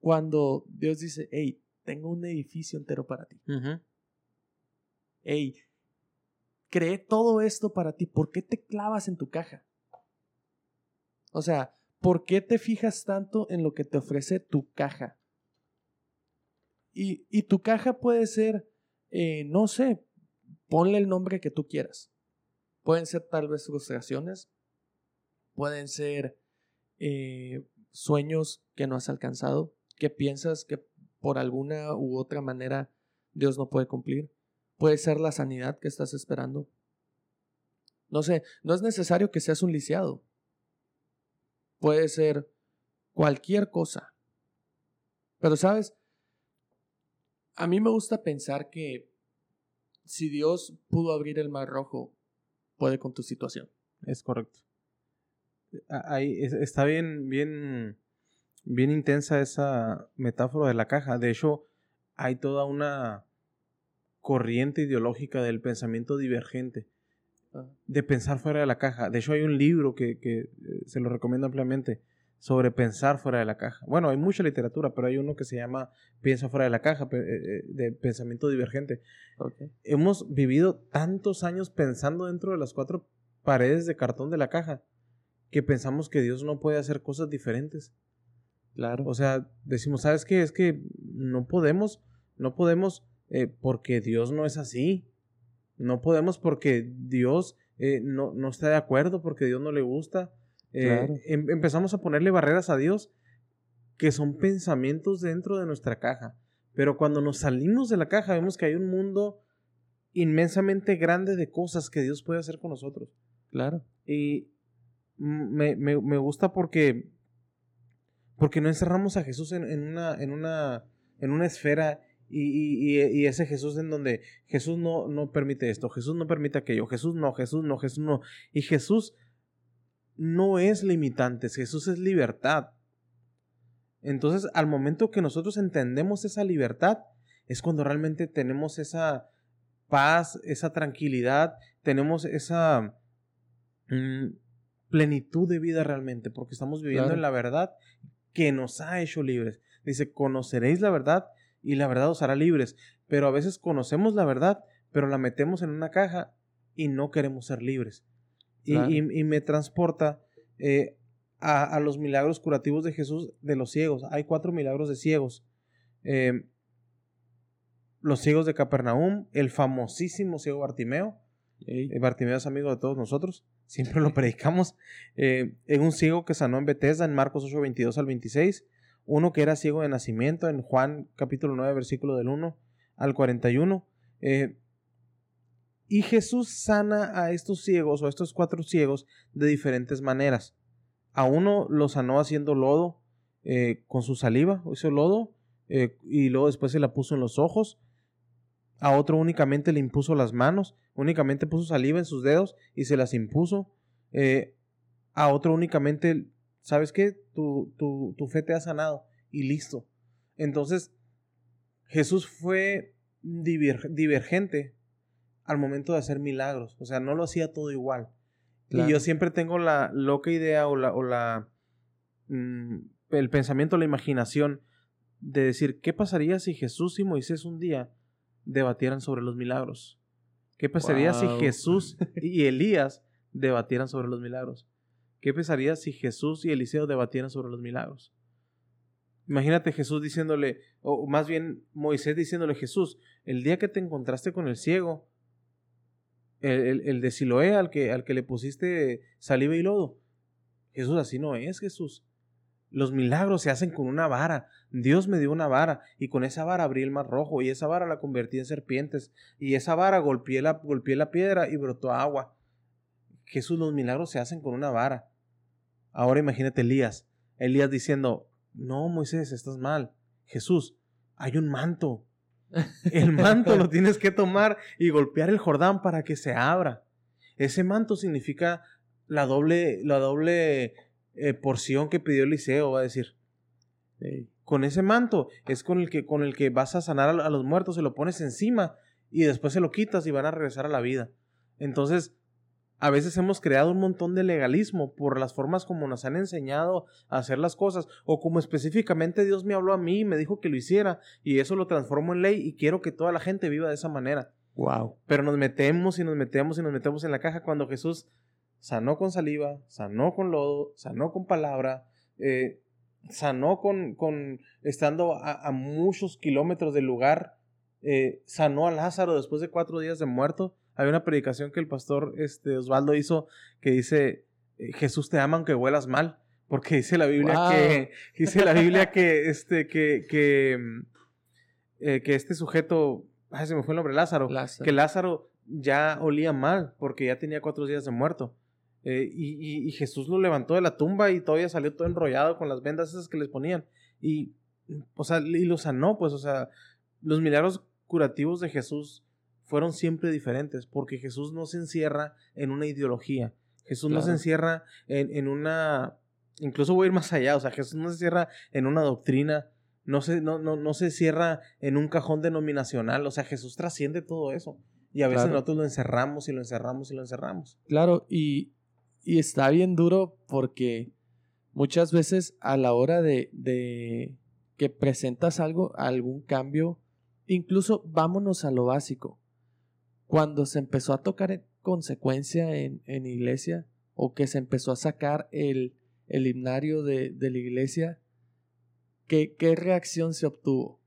Cuando Dios dice, hey, tengo un edificio entero para ti. Ujú. Hey, creé todo esto para ti. ¿Por qué te clavas en tu caja? O sea, ¿por qué te fijas tanto en lo que te ofrece tu caja? Y, y tu caja puede ser, eh, no sé, ponle el nombre que tú quieras. Pueden ser tal vez frustraciones, pueden ser eh, sueños que no has alcanzado, que piensas que por alguna u otra manera Dios no puede cumplir. Puede ser la sanidad que estás esperando. No sé, no es necesario que seas un lisiado. Puede ser cualquier cosa. Pero sabes, a mí me gusta pensar que si Dios pudo abrir el mar rojo, puede con tu situación. Es correcto. Ahí es- está bien, bien, bien intensa esa metáfora de la caja. De hecho, hay toda una corriente ideológica del pensamiento divergente, de pensar fuera de la caja. De hecho, hay un libro que, que, eh, se lo recomiendo ampliamente sobre pensar fuera de la caja. Bueno, hay mucha literatura, pero hay uno que se llama Piensa fuera de la caja, eh, eh, de pensamiento divergente hemos vivido tantos años pensando dentro de las cuatro paredes de cartón de la caja que pensamos que Dios no puede hacer cosas diferentes. Claro. O sea, decimos, ¿sabes qué? Es que no podemos, no podemos eh, porque Dios no es así. No podemos porque Dios eh, no, no está de acuerdo, porque Dios no le gusta. Eh, Claro. em- empezamos a ponerle barreras a Dios que son pensamientos dentro de nuestra caja. Pero cuando nos salimos de la caja vemos que hay un mundo inmensamente grande de cosas que Dios puede hacer con nosotros. Claro. Y me, me- me gusta porque, porque no encerramos a Jesús en, en una, en, una, en una esfera Y, y, y- ese Jesús en donde Jesús no, no permite esto, Jesús no permite aquello, Jesús no, Jesús no, Jesús no. Y Jesús no es limitantes, Jesús es libertad. Entonces, al momento que nosotros entendemos esa libertad, es cuando realmente tenemos esa paz, esa tranquilidad, tenemos esa mm, plenitud de vida realmente, porque estamos viviendo Claro. en la verdad que nos ha hecho libres. Dice, conoceréis la verdad y la verdad os hará libres. Pero a veces conocemos la verdad, pero la metemos en una caja y no queremos ser libres. Y, Claro. y- y me transporta eh, a, a los milagros curativos de Jesús de los ciegos. Hay cuatro milagros de ciegos. Eh, los ciegos de Capernaum, el famosísimo ciego Bartimeo. Eh, Bartimeo es amigo de todos nosotros, siempre lo <laughs> predicamos. En un ciego que sanó en Bethesda, en Marcos 8, 22 al 26. Uno que era ciego de nacimiento, en Juan capítulo 9, versículo del 1 al 41. Eh, y Jesús sana a estos ciegos o a estos cuatro ciegos de diferentes maneras. A uno lo sanó haciendo lodo eh, con su saliva, hizo lodo, eh, y luego después se la puso en los ojos. A otro únicamente le impuso las manos, únicamente puso saliva en sus dedos y se las impuso. Eh, a otro únicamente, ¿sabes qué? Tu, tu, tu fe te ha sanado y listo. Entonces, Jesús fue diver- divergente al momento de hacer milagros. O sea, no lo hacía todo igual. Claro. Y yo siempre tengo la loca idea o la, o la mm, el pensamiento, la imaginación de decir, ¿qué pasaría si Jesús y Moisés un día debatieran sobre los milagros? ¿Qué pasaría Wow. si Jesús y Elías debatieran sobre los milagros? ¿Qué pasaría si Jesús y Eliseo debatieran sobre los milagros? Imagínate Jesús diciéndole, o más bien Moisés diciéndole Jesús, el día que te encontraste con el ciego, el, el- el de Siloé al que, al que le pusiste saliva y lodo. Jesús así no es, Jesús. Los milagros se hacen con una vara. Dios me dio una vara y con esa vara abrí el mar rojo y esa vara la convertí en serpientes y esa vara golpeé la, golpeé la piedra y brotó agua. Jesús, los milagros se hacen con una vara. Ahora imagínate Elías. Elías diciendo, no, Moisés, estás mal. Jesús, hay un manto. El manto lo <laughs> tienes que tomar y golpear el Jordán para que se abra. Ese manto significa la doble, la doble eh, porción que pidió Eliseo, va a decir. Con ese manto es con el que, con el que vas a sanar a, a los muertos, se lo pones encima y después se lo quitas y van a regresar a la vida. Entonces, a veces hemos creado un montón de legalismo por las formas como nos han enseñado a hacer las cosas o como específicamente Dios me habló a mí y me dijo que lo hiciera y eso lo transformo en ley y quiero que toda la gente viva de esa manera. Wow. Pero nos metemos y nos metemos y nos metemos en la caja cuando Jesús sanó con saliva, sanó con lodo, sanó con palabra, eh, sanó con, con estando a, a muchos kilómetros del lugar, eh, sanó a Lázaro después de cuatro días de muerto. Hay una predicación que el pastor este, Osvaldo hizo que dice, eh, Jesús te ama aunque huelas mal, porque dice la Biblia Wow. que, <laughs> dice la Biblia que, este, que, que, mm, eh, que este sujeto, ay, se me fue el nombre, Lázaro, Lázaro. que Lázaro ya olía mal porque ya tenía cuatro días de muerto. Eh, y, y- y Jesús lo levantó de la tumba y todavía salió todo enrollado con las vendas esas que les ponían. Y, o sea, y lo sanó, pues, o sea, los milagros curativos de Jesús fueron siempre diferentes porque Jesús no se encierra en una ideología. Jesús no se encierra en, en una... Incluso voy a ir más allá, o sea, Jesús no se encierra en una doctrina, no se, no, no, no se cierra en un cajón denominacional, o sea, Jesús trasciende todo eso. Y a veces Claro. nosotros lo encerramos y lo encerramos y lo encerramos. Claro, y, y está bien duro porque muchas veces a la hora de, de que presentas algo, algún cambio, incluso vámonos a lo básico. Cuando se empezó a tocar en consecuencia en, en iglesia, o que se empezó a sacar el, el himnario de, de la iglesia, ¿qué, ¿qué reacción se obtuvo?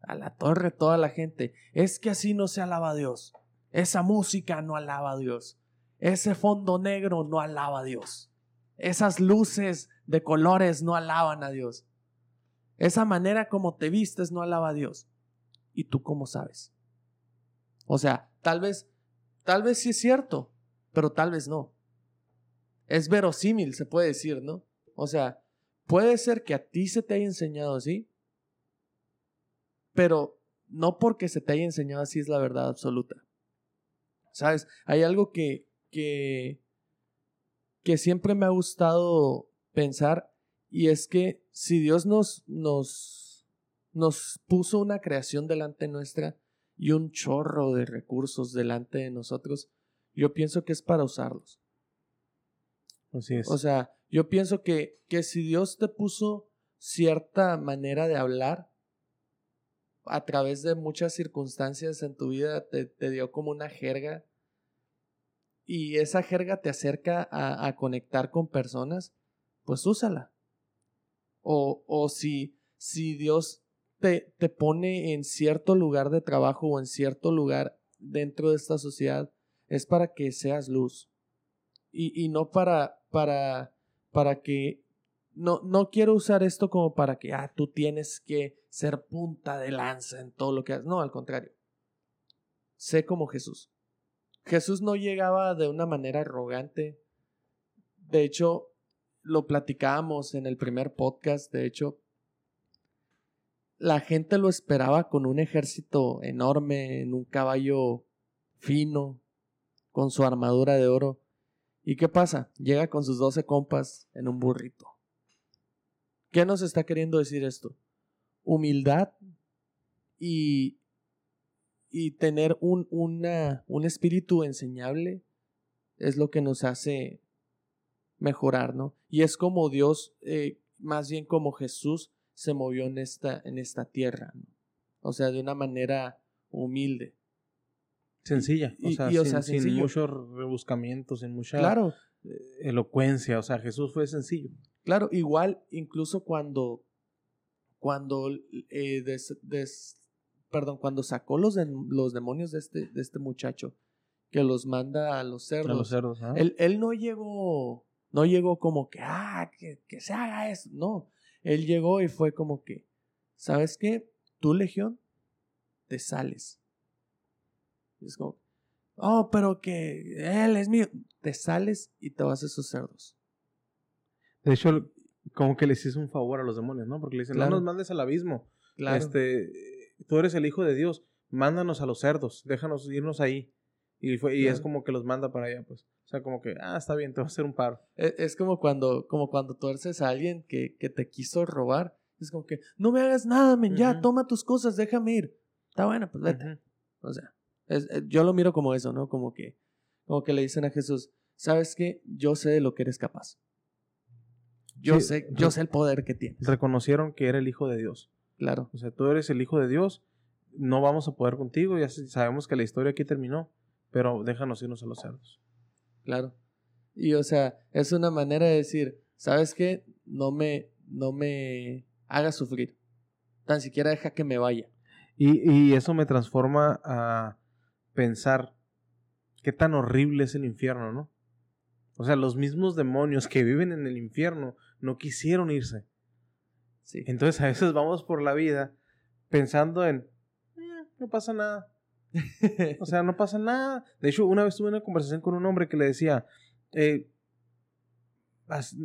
A la torre toda la gente. Es que así no se alaba a Dios. Esa música no alaba a Dios. Ese fondo negro no alaba a Dios. Esas luces de colores no alaban a Dios. Esa manera como te vistes no alaba a Dios. ¿Y tú cómo sabes? O sea, tal vez, tal vez sí es cierto, pero tal vez no. Es verosímil, se puede decir, ¿no? O sea, puede ser que a ti se te haya enseñado así, pero no porque se te haya enseñado así es la verdad absoluta. ¿Sabes? Hay algo que, que, que siempre me ha gustado pensar y es que si Dios nos, nos, nos puso una creación delante nuestra y un chorro de recursos delante de nosotros, yo pienso que es para usarlos. Así es. O sea, yo pienso que, que si Dios te puso cierta manera de hablar a través de muchas circunstancias en tu vida, te, te dio como una jerga y esa jerga te acerca a, a conectar con personas, pues úsala. O, o si, si Dios te, te pone en cierto lugar de trabajo o en cierto lugar dentro de esta sociedad, es para que seas luz. Y, y no para, para, para que no, no quiero usar esto como para que ah, tú tienes que ser punta de lanza en todo lo que haces. No, al contrario. Sé como Jesús. Jesús no llegaba de una manera arrogante. De hecho, lo platicábamos en el primer podcast. De hecho, la gente lo esperaba con un ejército enorme, en un caballo fino, con su armadura de oro. ¿Y qué pasa? Llega con sus doce compas en un burrito. ¿Qué nos está queriendo decir esto? Humildad y, y tener un, una, un espíritu enseñable es lo que nos hace mejorar, ¿no? Y es como Dios, eh, más bien como Jesús se movió en esta, en esta tierra, ¿no? O sea, de una manera humilde. Sencilla. O Y- sea, y, o sin, sea, sin mucho rebuscamiento, sin mucha Claro, eh, elocuencia. O sea, Jesús fue sencillo. Claro, igual incluso cuando, cuando, eh, des- des- perdón, cuando sacó los, dem- los demonios de este, de este muchacho, que los manda a los A cerdos, los cerdos. él, él no llegó, no llegó como que, ah, que, que se haga eso, no, él llegó y fue como que, ¿sabes qué? Tú, Legión, te sales. Y es como, oh, pero que él es mío, te sales y te vas a esos cerdos. De hecho, como que les hizo un favor a los demonios, ¿no? Porque le dicen, Claro. no nos mandes al abismo. Claro. Este, tú eres el hijo de Dios. Mándanos a los cerdos. Déjanos irnos ahí. Y, fue, y es como que los manda para allá, pues. O sea, como que, ah, está bien, te voy a hacer un paro. Es, es como cuando, como cuando tuerces a alguien que, que te quiso robar. Es como que, no me hagas nada, men, ya, toma tus cosas, déjame ir. Está bueno, pues vete. O sea, es- es- yo lo miro como eso, ¿no? Como que, como que le dicen a Jesús, ¿sabes qué? Yo sé de lo que eres capaz. Yo Sí, sé, yo sé el poder que tienes. Reconocieron que era el hijo de Dios. Claro, O sea, tú eres el hijo de Dios. No vamos a poder contigo. Ya sabemos que la historia aquí terminó. Pero déjanos irnos a los cerdos. claro. Y o sea, es una manera de decir, ¿sabes qué? No me, no me hagas sufrir. Tan siquiera deja que me vaya. Y, y eso me transforma a pensar qué tan horrible es el infierno, ¿no? O sea, los mismos demonios que viven en el infierno no quisieron irse. Sí. Entonces a veces vamos por la vida pensando en, "Eh, no pasa nada. O sea, no pasa nada. De hecho, una vez tuve una conversación con un hombre que le decía, eh, "Haz-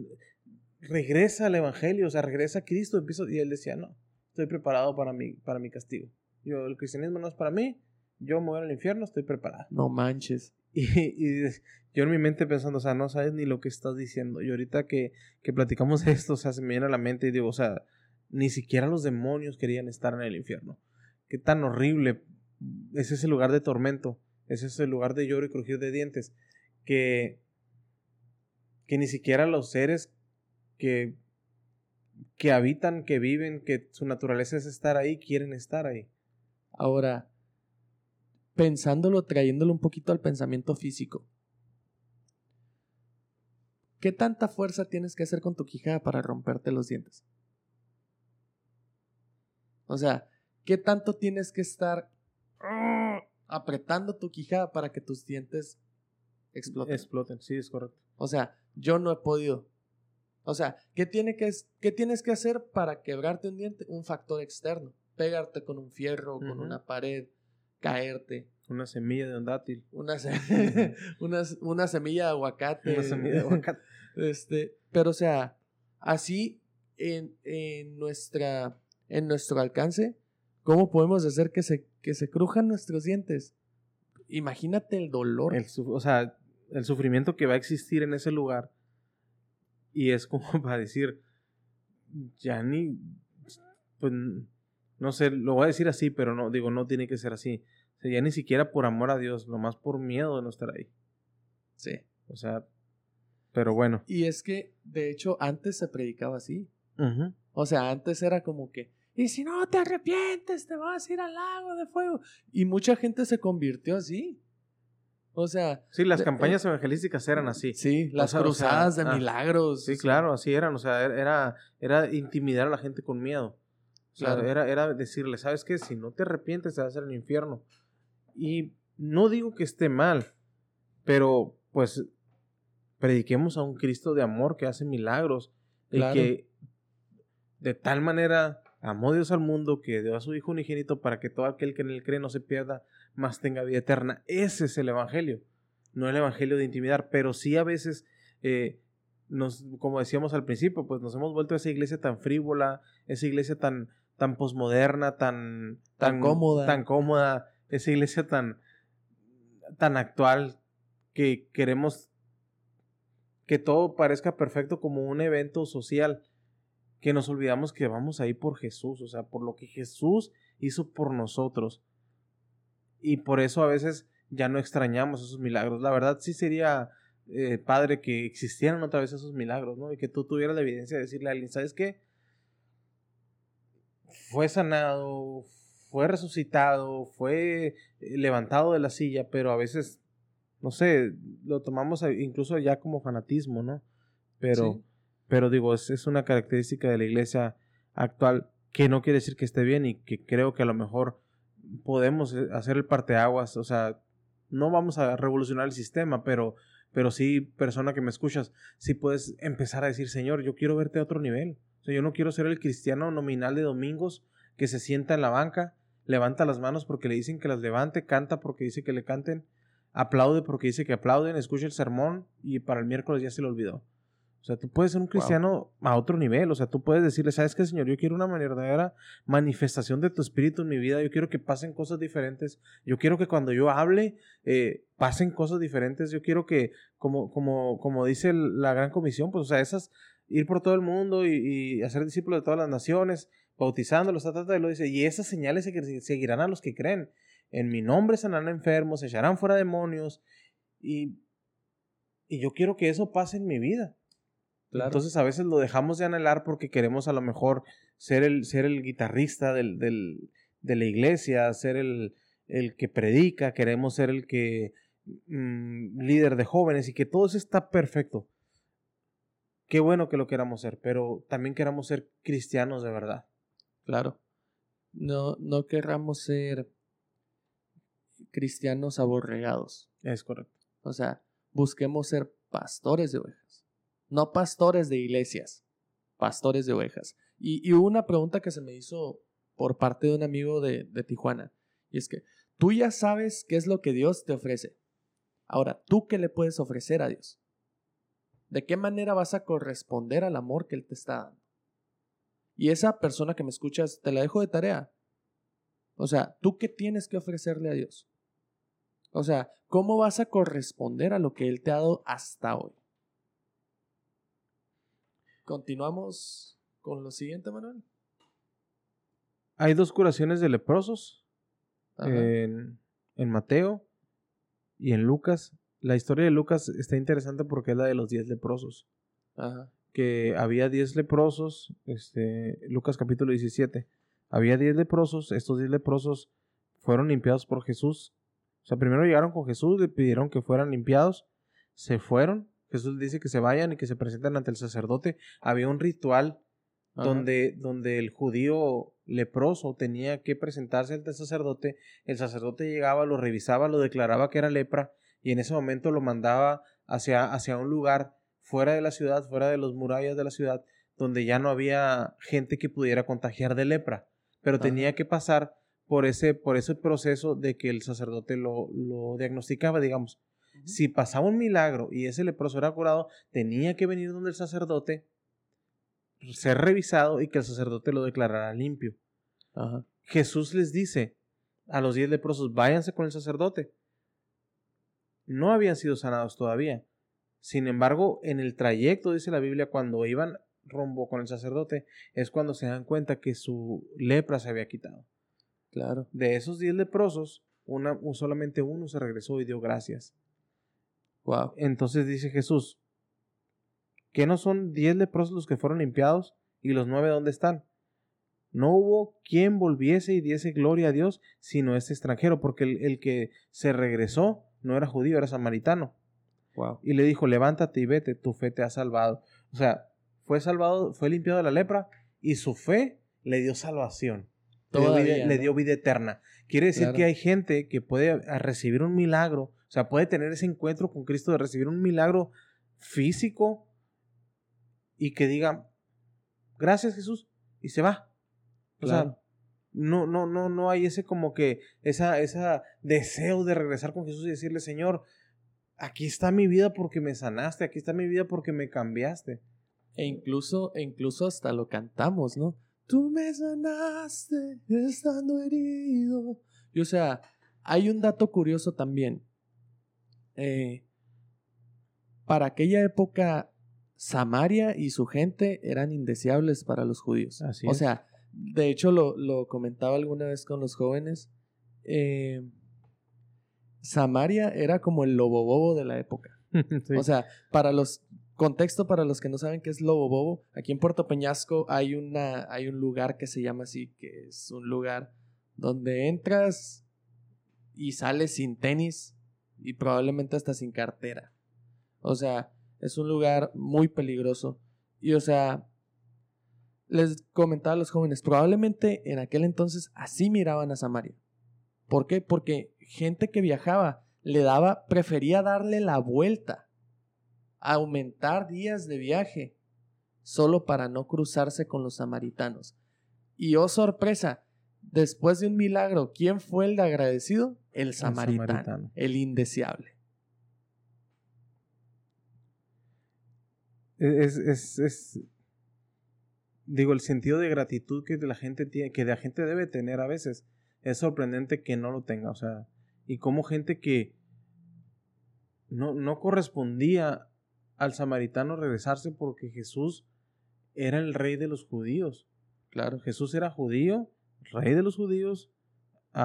regresa al Evangelio, o sea, regresa a Cristo. Empiezo, y él decía, no, estoy preparado para mi, para mi castigo. Yo, el cristianismo no es para mí, yo me voy al infierno, estoy preparado. No manches. Y, y yo en mi mente pensando, o sea, no sabes ni lo que estás diciendo. Y ahorita que, que platicamos esto, o sea, se me viene a la mente y digo, o sea, ni siquiera los demonios querían estar en el infierno. Qué tan horrible es ese lugar de tormento, es ese lugar de lloro y crujir de dientes, que, que ni siquiera los seres que, que habitan, que viven, que su naturaleza es estar ahí, quieren estar ahí. Ahora, pensándolo, trayéndolo un poquito al pensamiento físico. ¿Qué tanta fuerza tienes que hacer con tu quijada para romperte los dientes? O sea, ¿qué tanto tienes que estar apretando tu quijada para que tus dientes exploten? Exploten, sí, es correcto. O sea, yo no he podido. O sea, ¿qué, tiene que, ¿qué tienes que hacer para quebrarte un diente? Un factor externo. Pegarte con un fierro, con Ujú. una pared, caerte. Una semilla de un dátil. Una, se- <laughs> una, una semilla de aguacate. Una semilla de aguacate. <laughs> Este, pero o sea, así en, en, nuestra, en nuestro alcance, ¿Cómo podemos hacer que se, que se crujan nuestros dientes? Imagínate el dolor. El o sea, el sufrimiento que va a existir en ese lugar. Y es como <laughs> para decir, ya ni, pues, no sé, lo voy a decir así, pero no, digo, no tiene que ser así. O sea, ya ni siquiera por amor a Dios, nomás por miedo de no estar ahí. Sí. O sea, pero bueno. Y es que, de hecho, antes se predicaba así. O sea, antes era como que, y si no te arrepientes, te vas a ir al lago de fuego. Y mucha gente se convirtió así. O sea, Sí, las De- campañas evangelísticas eran así. sí, las sea, o sea, cruzadas de ah, milagros. Sí, claro, así eran. O sea, era, era intimidar a la gente con miedo. O sea, Claro. era, era decirle, ¿sabes qué? Si no te arrepientes, te vas a hacer el infierno. Y no digo que esté mal, pero pues prediquemos a un Cristo de amor que hace milagros. Y Claro. que de tal manera amó Dios al mundo que dio a su Hijo unigénito para que todo aquel que en él cree no se pierda, más tenga vida eterna. Ese es el Evangelio. No el Evangelio de intimidar, pero sí a veces eh, nos, como decíamos al principio, pues nos hemos vuelto a esa iglesia tan frívola, esa iglesia tan, tan posmoderna, tan, Tan cómoda. tan cómoda, esa iglesia tan, tan actual que queremos que todo parezca perfecto como un evento social, que nos olvidamos que vamos ahí por Jesús, o sea, por lo que Jesús hizo por nosotros. Y por eso a veces ya no extrañamos esos milagros. La verdad sí sería eh, padre que existieran otra vez esos milagros, ¿no? Y que tú tuvieras la evidencia de decirle a alguien, ¿sabes qué? Fue sanado, fue resucitado, fue eh, levantado de la silla, pero a veces, no sé, lo tomamos incluso ya como fanatismo, ¿no? Pero. Pero digo, es, es una característica de la iglesia actual que no quiere decir que esté bien y que creo que a lo mejor podemos eh, hacer el parteaguas, o sea, no vamos a revolucionar el sistema, pero, pero sí, persona que me escuchas, sí puedes empezar a decir, Señor, yo quiero verte a otro nivel. O sea, yo no quiero ser el cristiano nominal de domingos que se sienta en la banca, levanta las manos porque le dicen que las levante, canta porque dice que le canten, aplaude porque dice que aplauden, escucha el sermón y para el miércoles ya se le olvidó. O sea, tú puedes ser un cristiano a otro nivel. O sea, tú puedes decirle, ¿sabes qué, Señor? Yo quiero una verdadera manifestación de tu espíritu en mi vida. Yo quiero que pasen cosas diferentes. Yo quiero que cuando yo hable, eh, pasen cosas diferentes. Yo quiero que, como, como, como dice la gran comisión, pues, o sea, esas, ir por todo el mundo y, y hacer discípulos de todas las naciones, bautizándolos, ta, ta, ta, y lo dice, y esas señales se- seguirán a los que creen. En mi nombre sanarán enfermos, echarán fuera demonios. Y, y yo quiero que eso pase en mi vida. Claro. Entonces a veces lo dejamos de anhelar porque queremos a lo mejor ser el, ser el guitarrista del, del- de la iglesia, ser el, el que predica, queremos ser el que mm, líder de jóvenes y que todo eso está perfecto. Qué bueno que lo queramos ser, pero también queramos ser cristianos de verdad. Claro. No, no querramos ser cristianos aborregados. Es correcto. O sea, busquemos ser pastores de ovejas. No pastores de iglesias, pastores de ovejas. Y, y hubo una pregunta que se me hizo por parte de un amigo de, de Tijuana. Y es que tú ya sabes qué es lo que Dios te ofrece. Ahora, ¿tú qué le puedes ofrecer a Dios? ¿De qué manera vas a corresponder al amor que Él te está dando? Y esa persona que me escuchas, te la dejo de tarea. O sea, ¿tú qué tienes que ofrecerle a Dios? O sea, ¿cómo vas a corresponder a lo que Él te ha dado hasta hoy? Continuamos con lo siguiente, Manuel. Hay dos curaciones de leprosos en, en Mateo y en Lucas. La historia de Lucas está interesante porque es la de los diez leprosos. Ajá. que había 10 leprosos, este, Lucas capítulo 17, había 10 leprosos, estos 10 leprosos fueron limpiados por Jesús. O sea, primero llegaron con Jesús, le pidieron que fueran limpiados, se fueron, Jesús dice que se vayan y que se presenten ante el sacerdote. Había un ritual Ajá. donde, donde el judío leproso tenía que presentarse ante el sacerdote, el sacerdote llegaba, lo revisaba, lo declaraba que era lepra y en ese momento lo mandaba hacia, hacia un lugar fuera de la ciudad, fuera de las murallas de la ciudad, donde ya no había gente que pudiera contagiar de lepra, pero Ajá. tenía que pasar por ese, por ese proceso de que el sacerdote lo, lo diagnosticaba, digamos. Si pasaba un milagro y ese leproso era curado, tenía que venir donde el sacerdote, ser revisado y que el sacerdote lo declarara limpio. Ajá. Jesús les dice a los diez leprosos, váyanse con el sacerdote. No habían sido sanados todavía. Sin embargo, en el trayecto, dice la Biblia, cuando iban rumbo con el sacerdote, es cuando se dan cuenta que su lepra se había quitado. Claro. De esos diez leprosos, una, un- solamente uno se regresó y dio gracias. Wow. Entonces dice Jesús, ¿que no son diez leprosos los que fueron limpiados y los nueve dónde están? No hubo quien volviese y diese gloria a Dios, sino este extranjero, porque el, el que se regresó no era judío, era samaritano. Wow. Y le dijo, levántate y vete, tu fe te ha salvado. O sea, fue salvado, fue limpiado de la lepra y su fe le dio salvación. Le dio, vida, le dio vida eterna. Quiere decir Claro. que hay gente que puede recibir un milagro, o sea, puede tener ese encuentro con Cristo de recibir un milagro físico y que diga, gracias Jesús, y se va. O sea, no, no, no, no hay ese como que, esa, esa deseo de regresar con Jesús y decirle, Señor, aquí está mi vida porque me sanaste, aquí está mi vida porque me cambiaste. E incluso, e incluso hasta lo cantamos, ¿no? Tú me sanaste estando herido. Y o sea, hay un dato curioso también. Eh, para aquella época, Samaria y su gente eran indeseables para los judíos. Así o es. sea, de hecho lo, lo comentaba alguna vez con los jóvenes. eh, Samaria era como el lobo bobo de la época. <laughs> Sí. O sea, para los contexto para los que no saben qué es Lobo Bobo, aquí en Puerto Peñasco hay una hay un lugar que se llama así, que es un lugar donde entras y sales sin tenis y probablemente hasta sin cartera. O sea, es un lugar muy peligroso y o sea, les comentaba a los jóvenes, probablemente en aquel entonces así miraban a Samaria. ¿Por qué? Porque gente que viajaba le daba, prefería darle la vuelta, aumentar días de viaje, solo para no cruzarse con los samaritanos. Y oh sorpresa, después de un milagro, ¿quién fue el de agradecido? El samaritano, samaritano. el indeseable. Es, es, es- digo, el sentido de gratitud que la gente tiene, que la gente debe tener a veces, es sorprendente que no lo tenga, o sea, y como gente que no, no correspondía al samaritano regresarse porque Jesús era el rey de los judíos. Claro, Jesús era judío, rey de los judíos,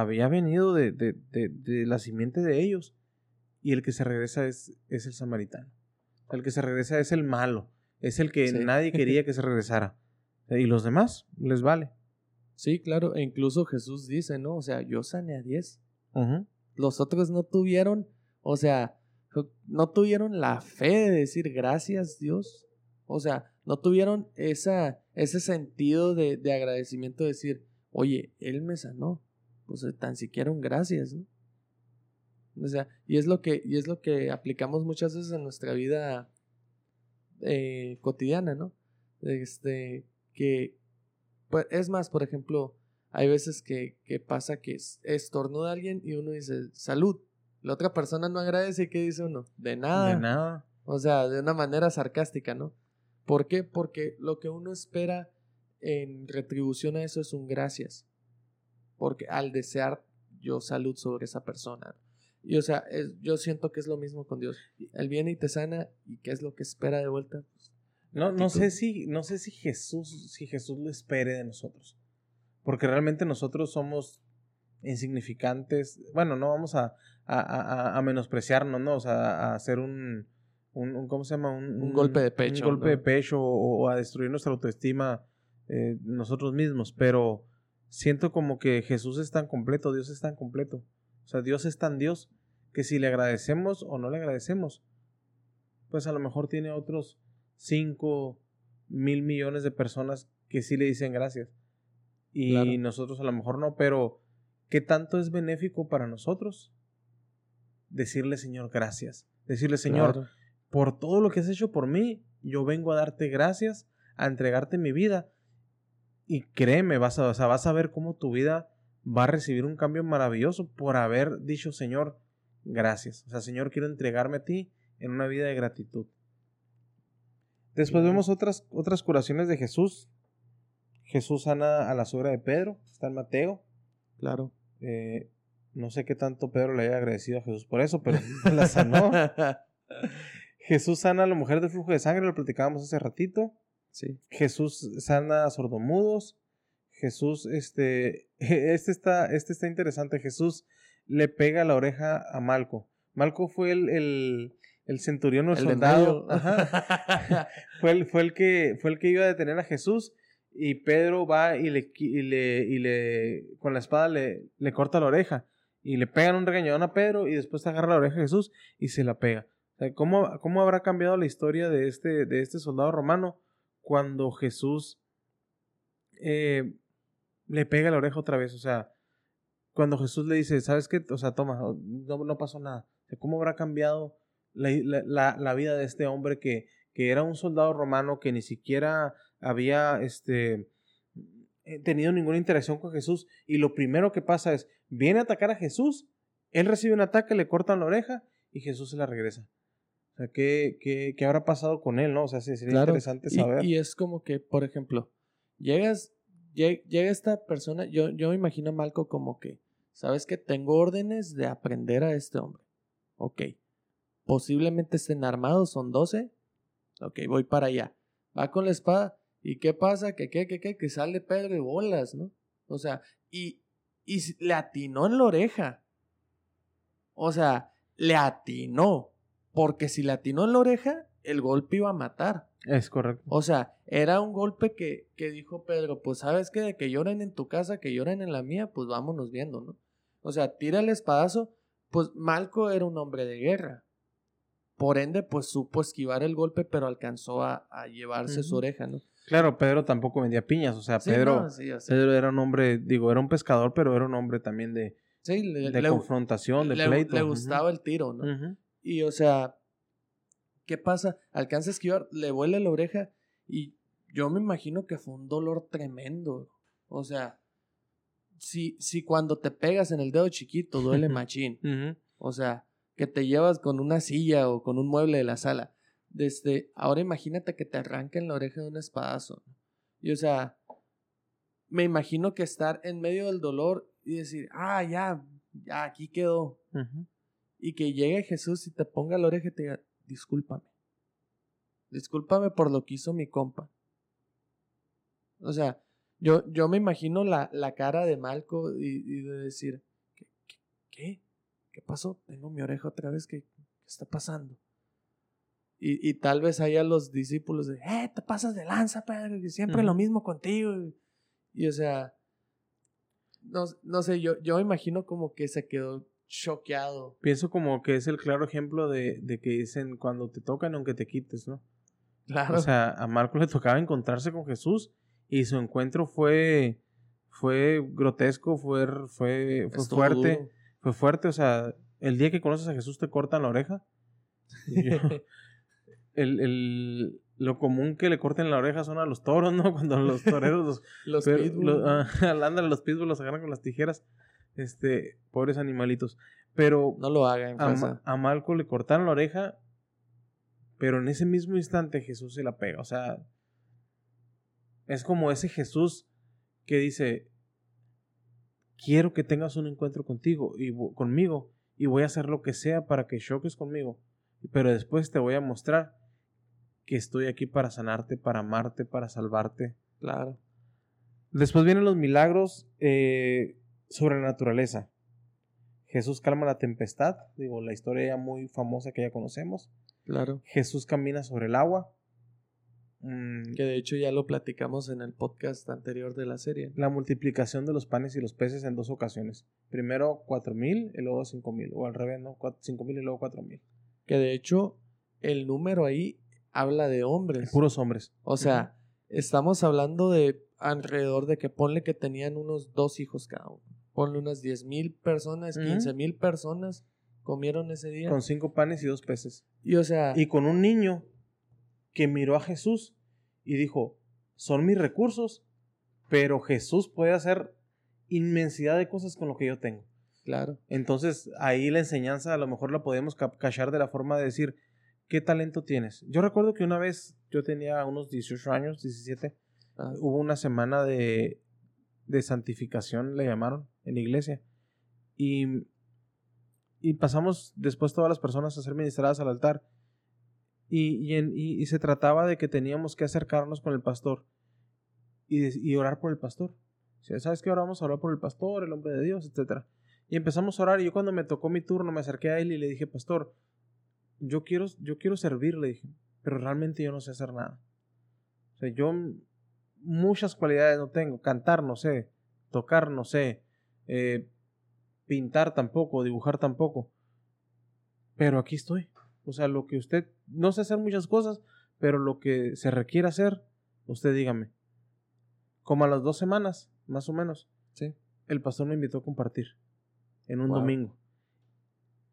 había venido de, de, de, de la simiente de ellos, y el que se regresa es, es el samaritano. El que se regresa es el malo, es el que Sí. nadie quería que se regresara. Y los demás les vale. sí, claro, e incluso Jesús dice, ¿no? O sea, yo sané a 10, Ujú. los otros no tuvieron, o sea, no tuvieron la fe de decir gracias Dios. O sea, no tuvieron esa, ese sentido de, de agradecimiento de decir, oye, Él me sanó. Pues eh, tan siquiera un gracias, ¿no? O sea, y es lo que, y es lo que aplicamos muchas veces en nuestra vida eh, cotidiana, ¿no? Este, que, pues, es más, por ejemplo, hay veces que, que pasa que es- estornuda alguien y uno dice salud. La otra persona no agradece y ¿qué dice uno? De nada. De nada. O sea, de una manera sarcástica, ¿no? ¿Por qué? Porque lo que uno espera en retribución a eso es un gracias. Porque al desear yo salud sobre esa persona. Y o sea, es- yo siento que es lo mismo con Dios. Él viene y te sana y ¿qué es lo que espera de vuelta? Pues, No, no sé si, no sé si Jesús, si Jesús lo espere de nosotros. Porque realmente nosotros somos insignificantes. Bueno, no vamos a, a, a- a menospreciarnos, ¿no? O sea, a hacer un, un, un- ¿cómo se llama? Un golpe de pecho, Un golpe ¿no? de pecho o, o a destruir nuestra autoestima eh, nosotros mismos. Pero siento como que Jesús es tan completo, Dios es tan completo. O sea, Dios es tan Dios que si le agradecemos o no le agradecemos, pues a lo mejor tiene otros 5 mil millones de personas que sí le dicen gracias. Y Claro. nosotros a lo mejor no, pero ¿qué tanto es benéfico para nosotros? Decirle, Señor, gracias. Decirle, Señor, claro. por todo lo que has hecho por mí, yo vengo a darte gracias, a entregarte mi vida. Y créeme, vas a, o sea, vas a ver cómo tu vida va a recibir un cambio maravilloso por haber dicho, Señor, gracias. O sea, Señor, quiero entregarme a ti en una vida de gratitud. Después vemos otras, otras curaciones de Jesús. Jesús sana a la suegra de Pedro, está en Mateo. Claro. Eh, no sé qué tanto Pedro le haya agradecido a Jesús por eso, pero <laughs> la sanó. Jesús sana a la mujer del flujo de sangre, lo platicábamos hace ratito. Sí. Jesús sana a sordomudos. Jesús, este, <laughs> este está, este está interesante. Jesús le pega la oreja a Malco. Malco fue el, el, el centurión o el, soldado. Ajá. <laughs> fue, el, fue, el que, fue el que iba a detener a Jesús. Y Pedro va y le, y le, y le con la espada le, le corta la oreja. Y le pegan un regañón a Pedro y después agarra la oreja a Jesús y se la pega. O sea, ¿cómo, ¿Cómo habrá cambiado la historia de este, de este soldado romano cuando Jesús eh, le pega la oreja otra vez? O sea, cuando Jesús le dice, ¿sabes qué? O sea, toma, no, pasó nada. ¿Cómo habrá cambiado la, la- la- la vida de este hombre que, que era un soldado romano que ni siquiera había este, eh, tenido ninguna interacción con Jesús? Y lo primero que pasa es, viene a atacar a Jesús, él recibe un ataque, le cortan la oreja y Jesús se la regresa. O sea, ¿qué, qué, qué habrá pasado con él, no? O sea, sería Claro. interesante saber. Y, es como que, por ejemplo, llegas, lle- llega esta persona, yo, yo me imagino a Malco como que, ¿sabes que Tengo órdenes de aprender a este hombre. Ok. Posiblemente estén armados, son 12. Ok, voy para allá. Va con la espada. ¿Y qué pasa? Que qué, qué, qué, que sale Pedro y bolas, ¿no? O sea, y, y le atinó en la oreja. O sea, le atinó. Porque si le atinó en la oreja, el golpe iba a matar. Es correcto. O sea, era un golpe que, que dijo Pedro, pues sabes que de que lloren en tu casa, que lloren en la mía, pues vámonos viendo, ¿no? O sea, tira el espadazo, pues Malco era un hombre de guerra. Por ende, pues supo esquivar el golpe, pero alcanzó a, a llevarse su oreja, ¿no? Claro, Pedro tampoco vendía piñas. O sea, Sí, Pedro, no, sí, o sea, Pedro era un hombre, digo, era un pescador, pero era un hombre también de, sí, le, de le- confrontación, de le- pleito. le gustaba el tiro, ¿no? Y o sea, ¿qué pasa? Alcanza a esquivar, le vuela la oreja y yo me imagino que fue un dolor tremendo. O sea, si, si cuando te pegas en el dedo chiquito duele <laughs> machín, o sea, que te llevas con una silla o con un mueble de la sala, desde ahora imagínate que te arranquen la oreja de un espadazo. Y o sea, me imagino que estar en medio del dolor y decir, ah, ya, ya, aquí quedó. Y que llegue Jesús y te ponga la oreja y te diga, discúlpame. Discúlpame por lo que hizo mi compa. O sea, yo, yo me imagino la, la cara de Malco y, y de decir, ¿qué, qué, qué? ¿Qué pasó? Tengo mi oreja otra vez, ¿qué, qué está pasando? Y, y tal vez haya los discípulos de, eh, te pasas de lanza, Pedro, que siempre lo mismo contigo. Y, y, o sea, no, no sé, yo, yo me imagino como que se quedó choqueado. Pienso como que es el claro ejemplo de, de que dicen cuando te tocan aunque te quites, ¿no? Claro. O sea, a Marco le tocaba encontrarse con Jesús y su encuentro fue fue grotesco, fue fue, fue fuerte, duro. fue fuerte, o sea, el día que conoces a Jesús te cortan la oreja. <laughs> Yo- el, el- lo común que le corten la oreja son a los toros, ¿no? Cuando los toreros los <laughs> Los pero pitbull. lo- ah, <laughs> los pitbulls los agarran con las tijeras. Este, pobres animalitos. Pero No lo hagan. a. Ma- a Malco le cortaron la oreja, pero en ese mismo instante Jesús se la pega. O sea, es como ese Jesús que dice, quiero que tengas un encuentro contigo y conmigo y voy a hacer lo que sea para que choques conmigo, pero después te voy a mostrar que estoy aquí para sanarte, para amarte, para salvarte. Claro. Después vienen los milagros eh, sobre la naturaleza. Jesús calma la tempestad, digo, la historia ya muy famosa que ya conocemos. Claro. Jesús camina sobre el agua. Mm, Que de hecho ya lo platicamos en el podcast anterior de la serie. la multiplicación de los panes y los peces en dos ocasiones. Primero cuatro mil y luego cinco mil. O al revés, ¿no? Cuat- Cinco mil y luego cuatro mil. Que de hecho el número ahí habla de hombres. Puros hombres. O sea, estamos hablando de alrededor de que ponle que tenían unos dos hijos cada uno. Ponle unas 10 mil personas, Ujú. 15 mil personas comieron ese día. Con cinco panes y dos peces. Y o sea, Y con un niño que miró a Jesús y dijo, son mis recursos, pero Jesús puede hacer inmensidad de cosas con lo que yo tengo. claro. Entonces ahí la enseñanza a lo mejor la podemos cachar de la forma de decir, ¿qué talento tienes? Yo recuerdo que una vez yo tenía unos 18 años, 17, Ah, hubo una semana de, de santificación, le llamaron, en la iglesia. Y, y pasamos después todas las personas a ser ministradas al altar. Y, y, se trataba de que teníamos que acercarnos con el pastor y, y orar por el pastor. O sea, ¿Sabes qué? Ahora vamos a orar por el pastor, el hombre de Dios, etcétera. Y empezamos a orar. Y yo cuando me tocó mi turno me acerqué a él y le dije, pastor, yo quiero, yo quiero servir, le dije, pero realmente yo no sé hacer nada. O sea, yo muchas cualidades no tengo. Cantar no sé, tocar no sé, eh, pintar tampoco, dibujar tampoco. Pero aquí estoy. O sea, lo que usted, no sé hacer muchas cosas, pero lo que se requiere hacer, usted dígame. Como a las dos semanas, más o menos, Sí. el pastor me invitó a compartir en un Wow. domingo.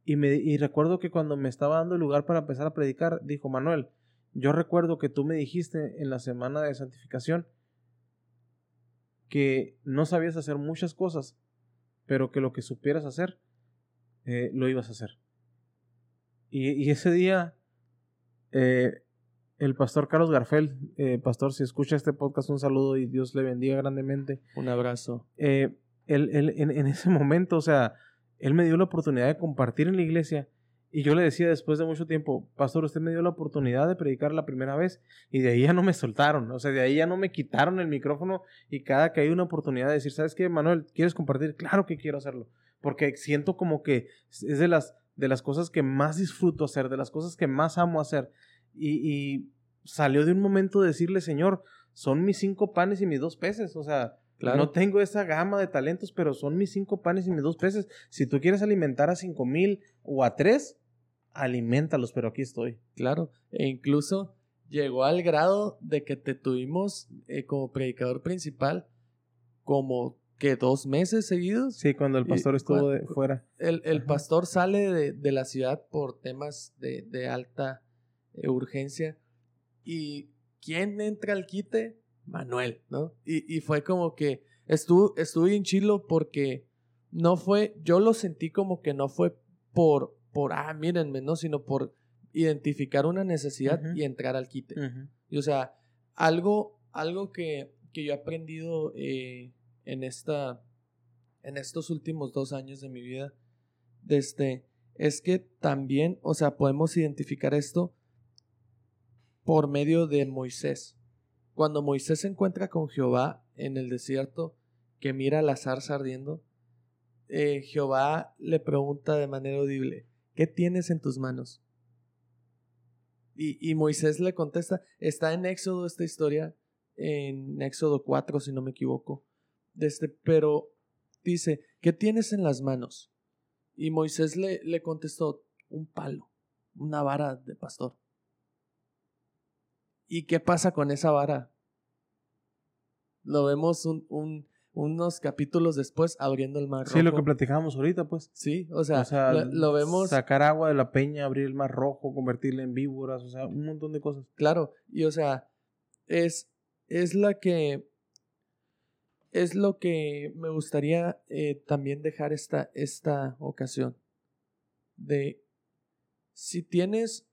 Y, me, y recuerdo que cuando me estaba dando el lugar para empezar a predicar, dijo Manuel, yo recuerdo que tú me dijiste en la semana de santificación que no sabías hacer muchas cosas, pero que lo que supieras hacer, eh, lo ibas a hacer. Y, y ese día, eh, el pastor Carlos Garfel, eh, pastor, si escucha este podcast, un saludo y Dios le bendiga grandemente Un abrazo. él, él- en, en ese momento, o sea, él me dio la oportunidad de compartir en la iglesia y yo le decía después de mucho tiempo, pastor, usted me dio la oportunidad de predicar la primera vez y de ahí ya no me soltaron, o sea, de ahí ya no me quitaron el micrófono y cada que hay una oportunidad de decir, ¿sabes qué, Manuel? ¿Quieres compartir? Claro que quiero hacerlo, porque siento como que es de las, de las cosas que más disfruto hacer, de las cosas que más amo hacer y, y salió de un momento de decirle, Señor, son mis cinco panes y mis dos peces, o sea, Claro. no tengo esa gama de talentos, pero son mis cinco panes y mis dos peces. Si tú quieres alimentar a cinco mil o a tres, alimentalos, pero aquí estoy. Claro, e incluso llegó al grado de que te tuvimos eh, como predicador principal como que dos meses seguidos. Sí, cuando el Y pastor estuvo de fuera. El, el pastor sale de, de la ciudad por temas de, de alta eh, urgencia. ¿Y quién entra al quite? Manuel, ¿no? Y, y fue como que estuvo, estuvo bien chilo porque no fue, yo lo sentí como que no fue por, por, ah, mírenme, ¿no? Sino por identificar una necesidad y entrar al quite. Y o sea, algo, algo que, que yo he aprendido eh, en esta, en estos últimos dos años de mi vida, desde, es que también, o sea, podemos identificar esto por medio de Moisés. Cuando Moisés se encuentra con Jehová en el desierto, que mira la zarza ardiendo, eh, Jehová le pregunta de manera audible, ¿qué tienes en tus manos? Y, Moisés le contesta, está en Éxodo esta historia, en Éxodo 4, si no me equivoco. Desde, pero dice, ¿qué tienes en las manos? Y Moisés le contestó, un palo, una vara de pastor. ¿Y qué pasa con esa vara? Lo vemos un, un- unos capítulos después abriendo el mar Sí, lo Rojo. que platicábamos ahorita, pues. Sí, o sea, o sea, lo, lo vemos, Sacar agua de la peña, abrir el mar rojo, convertirla en víboras, o sea, un montón de cosas. claro, y o sea, es, es la que, es lo que me gustaría eh, también dejar esta, esta ocasión. De, si tienes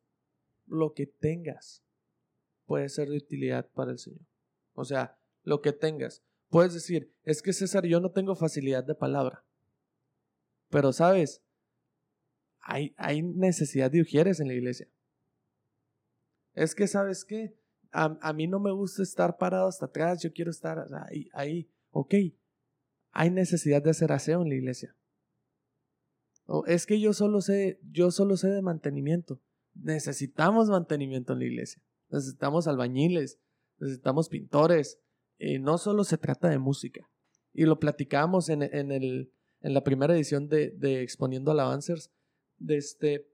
lo que tengas, puede ser de utilidad para el Señor. O sea, lo que tengas. Puedes decir, es que César, yo no tengo facilidad de palabra. Pero, ¿sabes? Hay, hay necesidad de ujieres en la iglesia. Es que, ¿sabes qué? A, a mí no me gusta estar parado hasta atrás, yo quiero estar ahí, ahí. Ok, hay necesidad de hacer aseo en la iglesia. O es que yo solo sé, yo solo sé de mantenimiento. Necesitamos mantenimiento en la iglesia. Necesitamos albañiles, necesitamos pintores. Eh, no solo se trata de música. Y lo platicamos en, en, el, en la primera edición de, de Exponiendo Alabancers. De este,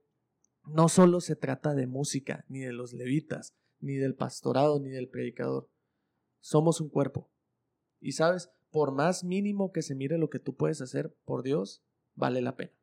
no solo se trata de música, ni de los levitas, ni del pastorado, ni del predicador. Somos un cuerpo. Y sabes, por más mínimo que se mire lo que tú puedes hacer por Dios, vale la pena.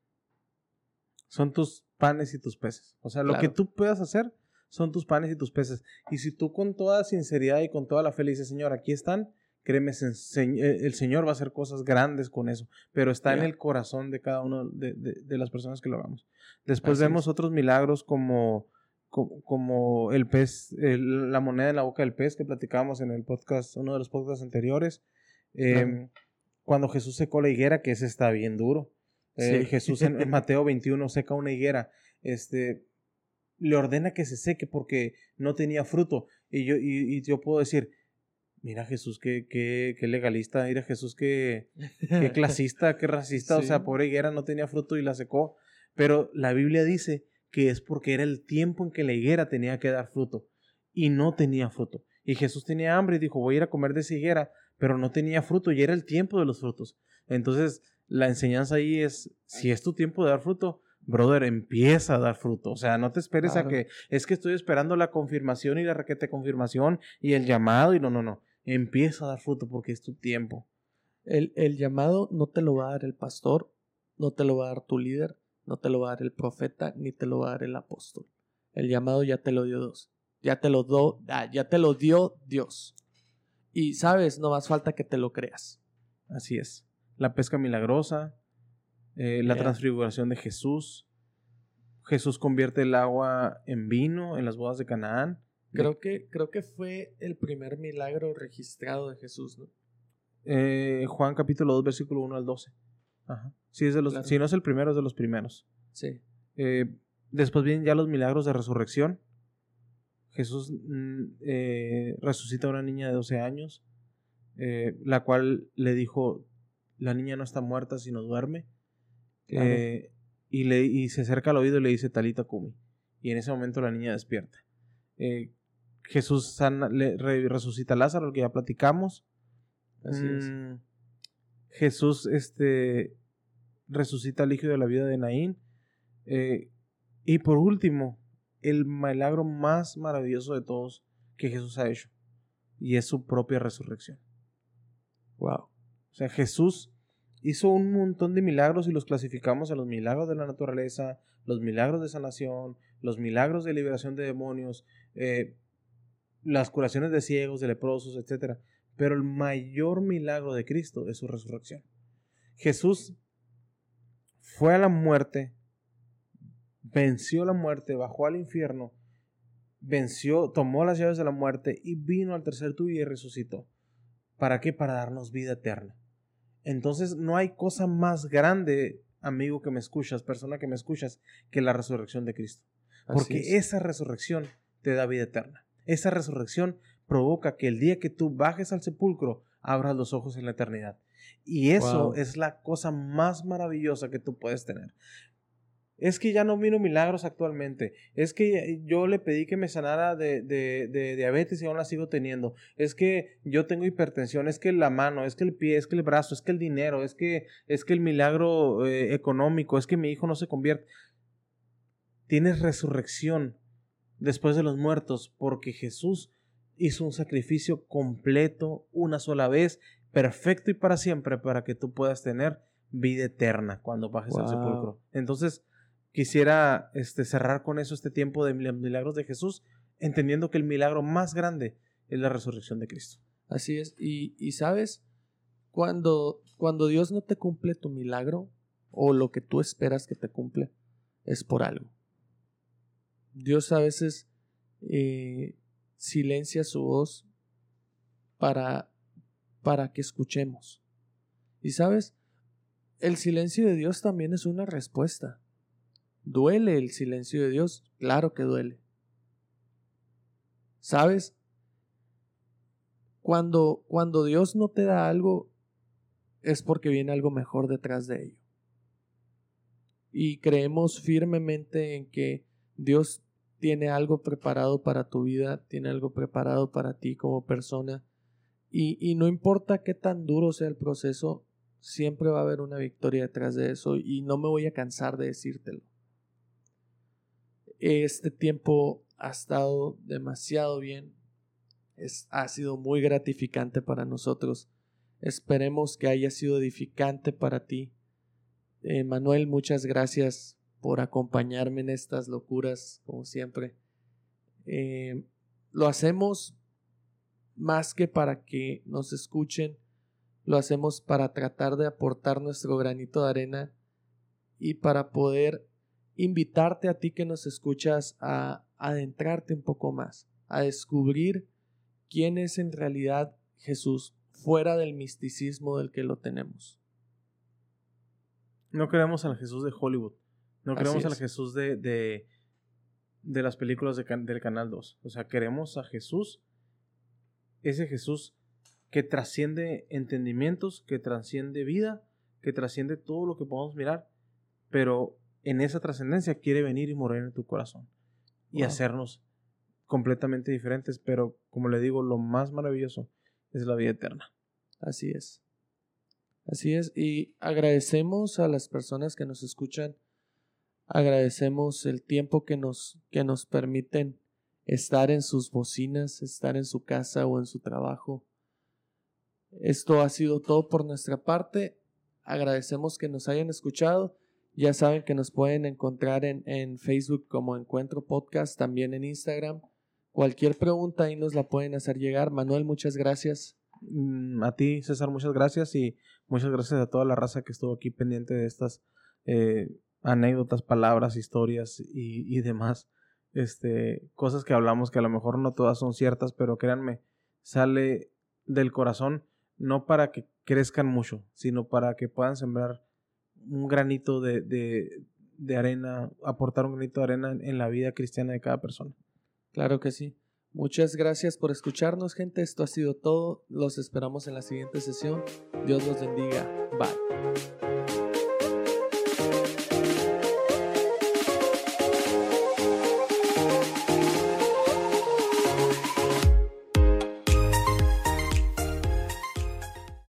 Son tus panes y tus peces. O sea, lo que tú puedas hacer son tus panes y tus peces. Y si tú con toda sinceridad y con toda la fe le dices, Señor, aquí están, créeme, eh, el Señor va a hacer cosas grandes con eso. Pero está en el corazón de cada uno de, de- de las personas que lo hagamos. Después Así vemos es. otros milagros como, como, como el pez, el- la moneda en la boca del pez que platicábamos en el podcast, uno de los podcasts anteriores. Eh, Claro. cuando Jesús secó la higuera, que ese está bien duro. Eh, Sí. Jesús en, en Mateo 21 seca una higuera, este, le ordena que se seque porque no tenía fruto. Y yo, y, y yo puedo decir, mira Jesús, qué, qué, qué legalista, mira Jesús, qué, qué <laughs> clasista, qué racista, o Sí. sea, pobre higuera no tenía fruto y la secó. Pero la Biblia dice que es porque era el tiempo en que la higuera tenía que dar fruto y no tenía fruto. Y Jesús tenía hambre y dijo, voy a ir a comer de esa higuera, pero no tenía fruto y era el tiempo de los frutos. Entonces, la enseñanza ahí es, si es tu tiempo de dar fruto, brother, empieza a dar fruto. O sea, no te esperes a que, es que estoy esperando la confirmación y la requete confirmación y el llamado y no, no, no. Empieza a dar fruto porque es tu tiempo. El, el llamado no te lo va a dar el pastor, no te lo va a dar tu líder, no te lo va a dar el profeta, ni te lo va a dar el apóstol. El llamado ya te lo dio Dios. Ya te lo, do- ah, ya te lo dio Dios. Y sabes, no más falta que te lo creas. Así es. La pesca milagrosa, eh, la Yeah. transfiguración de Jesús. Jesús convierte el agua en vino en las bodas de Canaán. Creo que, creo que fue el primer milagro registrado de Jesús, ¿no? Eh, Juan capítulo 2, versículo 1 al 12. Ajá. Sí, es de los, Claro. Si no es el primero, es de los primeros. Sí. Eh, después vienen ya los milagros de resurrección. Jesús mm, eh, resucita a una niña de 12 años, la cual le dijo, la niña no está muerta, sino duerme. Claro. Eh, y, le, y se acerca al oído y le dice, Talita Kumi. Y en ese momento la niña despierta. Eh, Jesús sana- le, re- resucita a Lázaro, que ya platicamos. Así es. Mm, Jesús este, resucita al hijo de la vida de Naín. Eh, y por último, el milagro más maravilloso de todos que Jesús ha hecho. Y es su propia resurrección. Wow. O sea, Jesús hizo un montón de milagros y los clasificamos a los milagros de la naturaleza, los milagros de sanación, los milagros de liberación de demonios, eh, las curaciones de ciegos, de leprosos, etc. Pero el mayor milagro de Cristo es su resurrección. Jesús fue a la muerte, venció la muerte, bajó al infierno, venció, tomó las llaves de la muerte y vino al tercer día y resucitó. ¿Para qué? Para darnos vida eterna. Entonces no hay cosa más grande, amigo que me escuchas, persona que me escuchas, que la resurrección de Cristo. Porque es. esa resurrección te da vida eterna. Esa resurrección provoca que el día que tú bajes al sepulcro, abras los ojos en la eternidad. Y eso Wow. es la cosa más maravillosa que tú puedes tener. Es que ya no miro milagros actualmente. Es que yo le pedí que me sanara de, de- de diabetes y aún la sigo teniendo. Es que yo tengo hipertensión. Es que la mano, es que el pie, es que el brazo, es que el dinero, es que, es que el milagro eh, económico, es que mi hijo no se convierte. Tienes resurrección después de los muertos porque Jesús hizo un sacrificio completo una sola vez, perfecto y para siempre, para que tú puedas tener vida eterna cuando bajes al Wow. sepulcro. Entonces, quisiera este, cerrar con eso este tiempo de mil- milagros de Jesús, entendiendo que el milagro más grande es la resurrección de Cristo. Así es. Y, y sabes, cuando, cuando Dios no te cumple tu milagro o lo que tú esperas que te cumple, es por algo. Dios a veces eh, silencia su voz para, para que escuchemos. Y sabes, el silencio de Dios también es una respuesta. ¿Duele el silencio de Dios? Claro que duele. ¿Sabes? Cuando, cuando Dios no te da algo, es porque viene algo mejor detrás de ello. Y creemos firmemente en que Dios tiene algo preparado para tu vida, tiene algo preparado para ti como persona. Y, y no importa qué tan duro sea el proceso, siempre va a haber una victoria detrás de eso y no me voy a cansar de decírtelo. Este tiempo ha estado demasiado bien, ha sido muy gratificante para nosotros. Esperemos que haya sido edificante para ti. Eh, Manuel, muchas gracias por acompañarme en estas locuras, como siempre. Eh, lo hacemos más que para que nos escuchen, lo hacemos para tratar de aportar nuestro granito de arena y para poder invitarte a ti que nos escuchas a adentrarte un poco más, a descubrir quién es en realidad Jesús fuera del misticismo del que lo tenemos. No queremos al Jesús de Hollywood. No queremos al es. Jesús de, de, de las películas de del Canal 2. O sea, queremos a Jesús, ese Jesús que trasciende entendimientos, que trasciende vida, que trasciende todo lo que podamos mirar, pero en esa trascendencia quiere venir y morir en tu corazón y hacernos completamente diferentes. Pero, como le digo, lo más maravilloso es la vida eterna. Así es. Así es. Y agradecemos a las personas que nos escuchan. Agradecemos el tiempo que nos, que nos permiten estar en sus bocinas, estar en su casa o en su trabajo. Esto ha sido todo por nuestra parte. Agradecemos que nos hayan escuchado. Ya saben que nos pueden encontrar en, en Facebook como Encuentro Podcast, también en Instagram. Cualquier pregunta ahí nos la pueden hacer llegar. Manuel, muchas gracias. Mm, A ti, César, muchas gracias y muchas gracias a toda la raza que estuvo aquí pendiente de estas eh, anécdotas, palabras, historias y, y demás este, cosas que hablamos que a lo mejor no todas son ciertas, pero créanme, sale del corazón no para que crezcan mucho, sino para que puedan sembrar un granito de, de, arena, aportar un granito de arena en, en la vida cristiana de cada persona. Claro que sí. Muchas gracias por escucharnos, gente. Esto ha sido todo. Los esperamos en la siguiente sesión. Dios los bendiga. Bye.